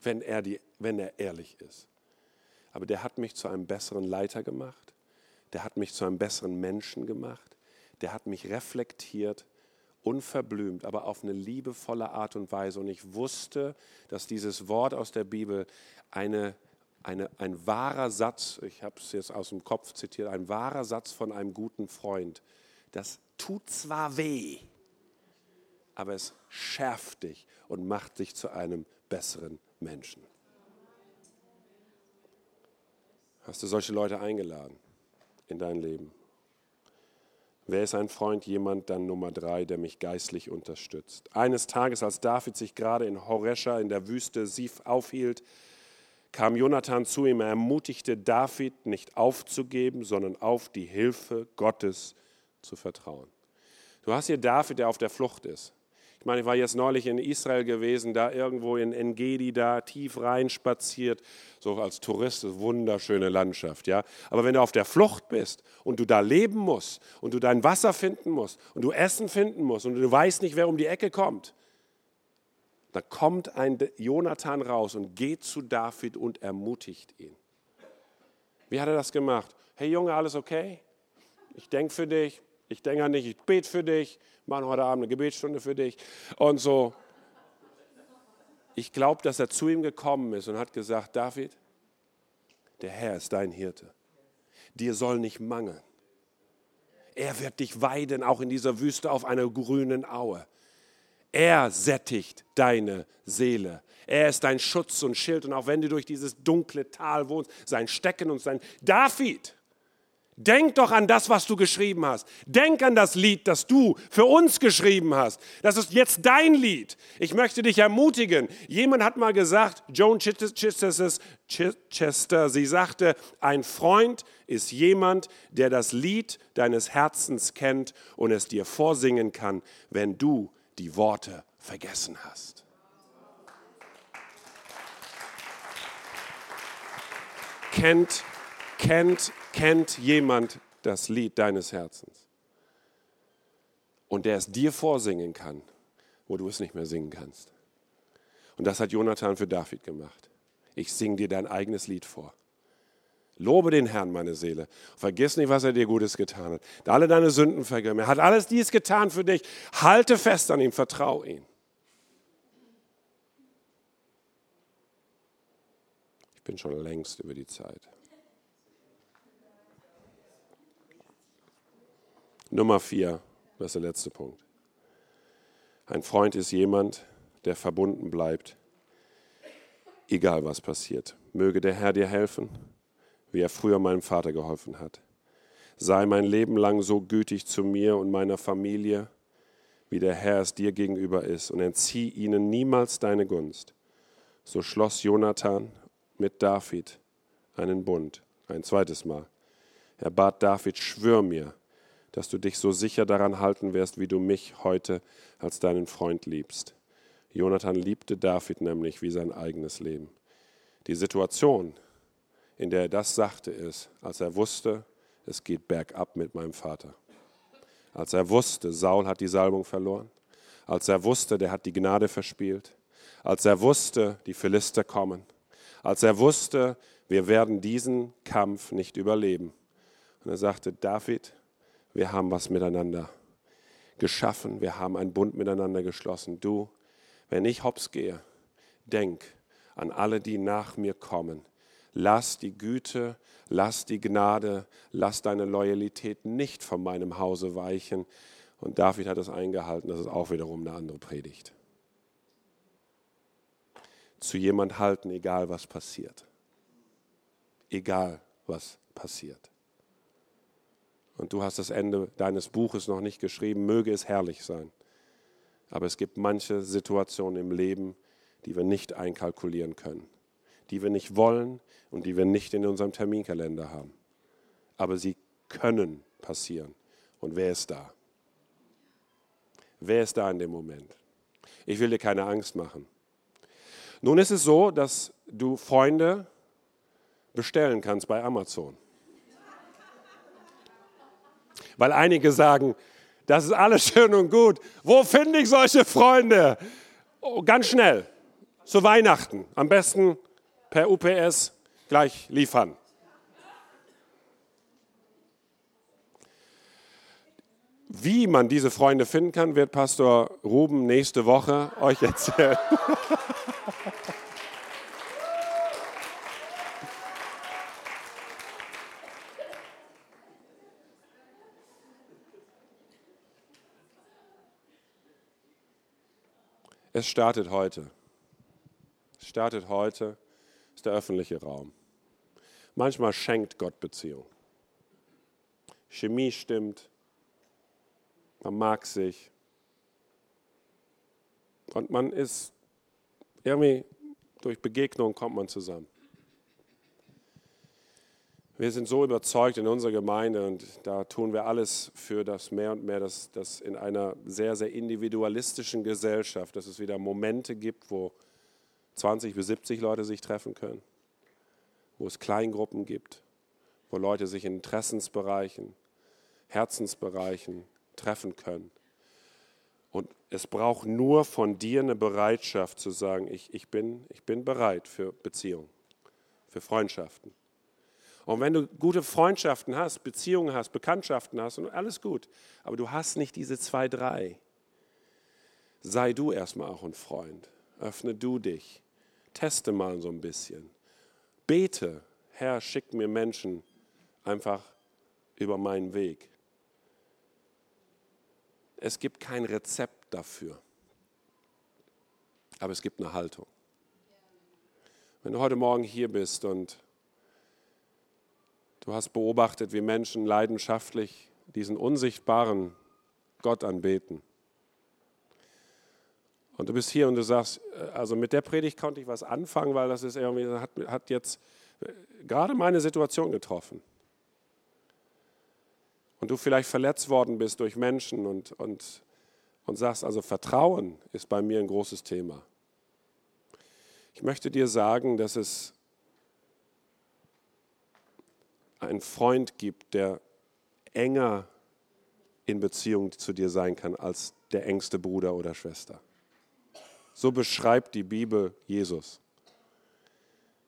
wenn er, die, wenn er ehrlich ist. Aber der hat mich zu einem besseren Leiter gemacht, der hat mich zu einem besseren Menschen gemacht, der hat mich reflektiert, unverblümt, aber auf eine liebevolle Art und Weise. Und ich wusste, dass dieses Wort aus der Bibel eine, eine, ein wahrer Satz, ich habe es jetzt aus dem Kopf zitiert, ein wahrer Satz von einem guten Freund, das tut zwar weh, aber es schärft dich und macht dich zu einem besseren Menschen. Hast du solche Leute eingeladen in dein Leben? Wer ist ein Freund? Jemand dann Nummer drei, der mich geistlich unterstützt. Eines Tages, als David sich gerade in Horesha in der Wüste Sif aufhielt, kam Jonathan zu ihm. Er ermutigte David, nicht aufzugeben, sondern auf die Hilfe Gottes zu vertrauen. Du hast hier David, der auf der Flucht ist. Ich meine, ich war jetzt neulich in Israel gewesen, da irgendwo in Engedi, da tief rein spaziert, so als Tourist, wunderschöne Landschaft, ja. Aber wenn du auf der Flucht bist und du da leben musst und du dein Wasser finden musst und du Essen finden musst und du weißt nicht, wer um die Ecke kommt, da kommt ein Jonathan raus und geht zu David und ermutigt ihn. Wie hat er das gemacht? Hey Junge, alles okay? Ich denke für dich, ich denke an dich, ich bete für dich, machen heute Abend eine Gebetsstunde für dich und so. Ich glaube, dass er zu ihm gekommen ist und hat gesagt, David, der Herr ist dein Hirte. Dir soll nicht mangeln. Er wird dich weiden, auch in dieser Wüste auf einer grünen Aue. Er sättigt deine Seele. Er ist dein Schutz und Schild. Und auch wenn du durch dieses dunkle Tal wohnst, sein Stecken und sein David, Denk doch an das, was du geschrieben hast. Denk an das Lied, das du für uns geschrieben hast. Das ist jetzt dein Lied. Ich möchte dich ermutigen. Jemand hat mal gesagt, Joan Chester, sie sagte, ein Freund ist jemand, der das Lied deines Herzens kennt und es dir vorsingen kann, wenn du die Worte vergessen hast. Kennt, kennt kennt jemand das Lied deines Herzens und der es dir vorsingen kann, wo du es nicht mehr singen kannst. Und das hat Jonathan für David gemacht. Ich singe dir dein eigenes Lied vor. Lobe den Herrn, meine Seele. Vergiss nicht, was er dir Gutes getan hat. Alle deine Sünden vergeben. Er hat alles dies getan für dich. Halte fest an ihm, vertrau ihm. Ich bin schon längst über die Zeit. Nummer vier, das ist der letzte Punkt. Ein Freund ist jemand, der verbunden bleibt, egal was passiert. Möge der Herr dir helfen, wie er früher meinem Vater geholfen hat. Sei mein Leben lang so gütig zu mir und meiner Familie, wie der Herr es dir gegenüber ist, und entzieh ihnen niemals deine Gunst. So schloss Jonathan mit David einen Bund, ein zweites Mal. Er bat David, schwör mir, dass du dich so sicher daran halten wirst, wie du mich heute als deinen Freund liebst. Jonathan liebte David nämlich wie sein eigenes Leben. Die Situation, in der er das sagte, ist, als er wusste, es geht bergab mit meinem Vater. Als er wusste, Saul hat die Salbung verloren. Als er wusste, der hat die Gnade verspielt. Als er wusste, die Philister kommen. Als er wusste, wir werden diesen Kampf nicht überleben. Und er sagte, David, wir haben was miteinander geschaffen, wir haben einen Bund miteinander geschlossen. Du, wenn ich hops gehe, denk an alle, die nach mir kommen. Lass die Güte, lass die Gnade, lass deine Loyalität nicht von meinem Hause weichen. Und David hat es eingehalten, das ist auch wiederum eine andere Predigt. Zu jemand halten, egal was passiert. Egal was passiert und du hast das Ende deines Buches noch nicht geschrieben, möge es herrlich sein. Aber es gibt manche Situationen im Leben, die wir nicht einkalkulieren können, die wir nicht wollen und die wir nicht in unserem Terminkalender haben. Aber sie können passieren. Und wer ist da? Wer ist da in dem Moment? Ich will dir keine Angst machen. Nun ist es so, dass du Freunde bestellen kannst bei Amazon. Weil einige sagen, das ist alles schön und gut. Wo finde ich solche Freunde? Oh, ganz schnell, zu Weihnachten. Am besten per UPS gleich liefern. Wie man diese Freunde finden kann, wird Pastor Ruben nächste Woche euch erzählen. Es startet heute. Es startet heute, ist der öffentliche Raum. Manchmal schenkt Gott Beziehung. Chemie stimmt, man mag sich und man ist irgendwie durch Begegnung kommt man zusammen. Wir sind so überzeugt in unserer Gemeinde und da tun wir alles für das mehr und mehr, dass, dass in einer sehr, sehr individualistischen Gesellschaft, dass es wieder Momente gibt, wo 20 bis 70 Leute sich treffen können, wo es Kleingruppen gibt, wo Leute sich in Interessensbereichen, Herzensbereichen treffen können. Und es braucht nur von dir eine Bereitschaft zu sagen, ich, ich, bin, ich bin bereit für Beziehungen, für Freundschaften. Und wenn du gute Freundschaften hast, Beziehungen hast, Bekanntschaften hast und alles gut, aber du hast nicht diese zwei, drei, sei du erstmal auch ein Freund. Öffne du dich. Teste mal so ein bisschen. Bete, Herr, schick mir Menschen einfach über meinen Weg. Es gibt kein Rezept dafür, aber es gibt eine Haltung. Wenn du heute Morgen hier bist und Du hast beobachtet, wie Menschen leidenschaftlich diesen unsichtbaren Gott anbeten. Und du bist hier und du sagst, äh, also mit der Predigt konnte ich was anfangen, weil das ist irgendwie, hat, hat jetzt äh, gerade meine Situation getroffen. Und du vielleicht verletzt worden bist durch Menschen und, und, und sagst, also Vertrauen ist bei mir ein großes Thema. Ich möchte dir sagen, dass es einen Freund gibt, der enger in Beziehung zu dir sein kann als der engste Bruder oder Schwester. So beschreibt die Bibel Jesus.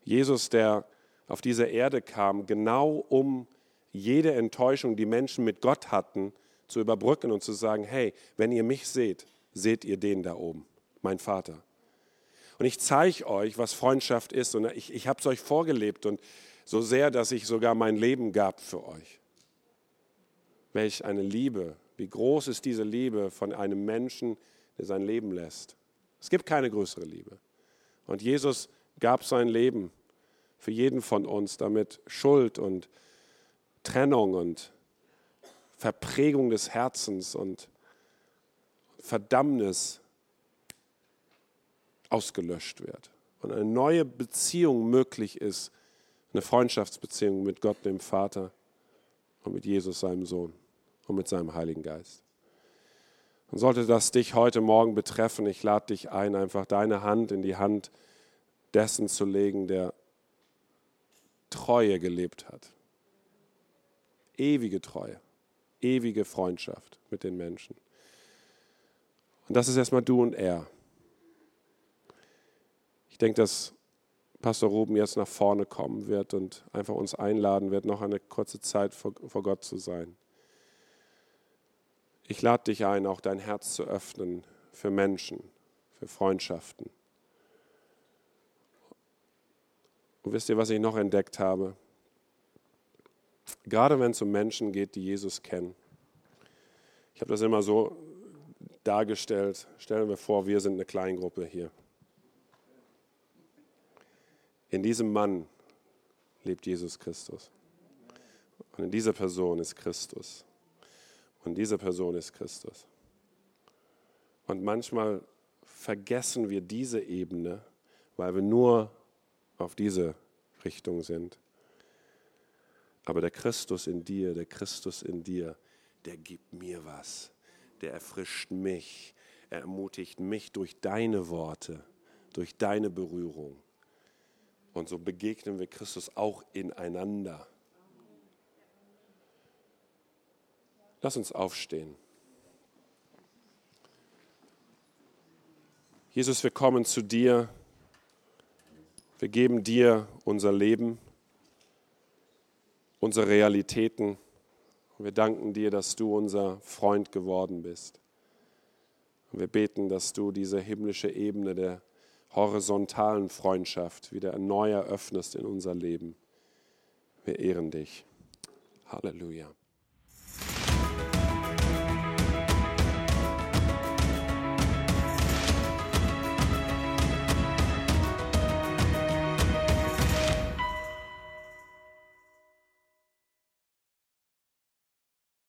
Jesus, der auf diese Erde kam, genau um jede Enttäuschung, die Menschen mit Gott hatten, zu überbrücken und zu sagen, hey, wenn ihr mich seht, seht ihr den da oben, mein Vater. Und ich zeige euch, was Freundschaft ist. Und ich, ich habe es euch vorgelebt. Und so sehr, dass ich sogar mein Leben gab für euch. Welch eine Liebe, wie groß ist diese Liebe von einem Menschen, der sein Leben lässt. Es gibt keine größere Liebe. Und Jesus gab sein Leben für jeden von uns, damit Schuld und Trennung und Verprägung des Herzens und Verdammnis ausgelöscht wird und eine neue Beziehung möglich ist, eine Freundschaftsbeziehung mit Gott, dem Vater und mit Jesus, seinem Sohn und mit seinem Heiligen Geist. Und sollte das dich heute Morgen betreffen, ich lade dich ein, einfach deine Hand in die Hand dessen zu legen, der Treue gelebt hat. Ewige Treue, ewige Freundschaft mit den Menschen. Und das ist erstmal du und er. Ich denke, dass Pastor Ruben jetzt nach vorne kommen wird und einfach uns einladen wird, noch eine kurze Zeit vor, vor Gott zu sein. Ich lade dich ein, auch dein Herz zu öffnen für Menschen, für Freundschaften. Und wisst ihr, was ich noch entdeckt habe? Gerade wenn es um Menschen geht, die Jesus kennen. Ich habe das immer so dargestellt. Stellen wir vor, wir sind eine Kleingruppe hier. In diesem Mann lebt Jesus Christus. Und in dieser Person ist Christus. Und diese Person ist Christus. Und manchmal vergessen wir diese Ebene, weil wir nur auf diese Richtung sind. Aber der Christus in dir, der Christus in dir, der gibt mir was. Der erfrischt mich. Er ermutigt mich durch deine Worte, durch deine Berührung. Und so begegnen wir Christus auch ineinander. Lass uns aufstehen. Jesus, wir kommen zu dir. Wir geben dir unser Leben, unsere Realitäten. Wir danken dir, dass du unser Freund geworden bist. Und wir beten, dass du diese himmlische Ebene der horizontalen Freundschaft wieder neu eröffnest in unser Leben. Wir ehren dich. Halleluja.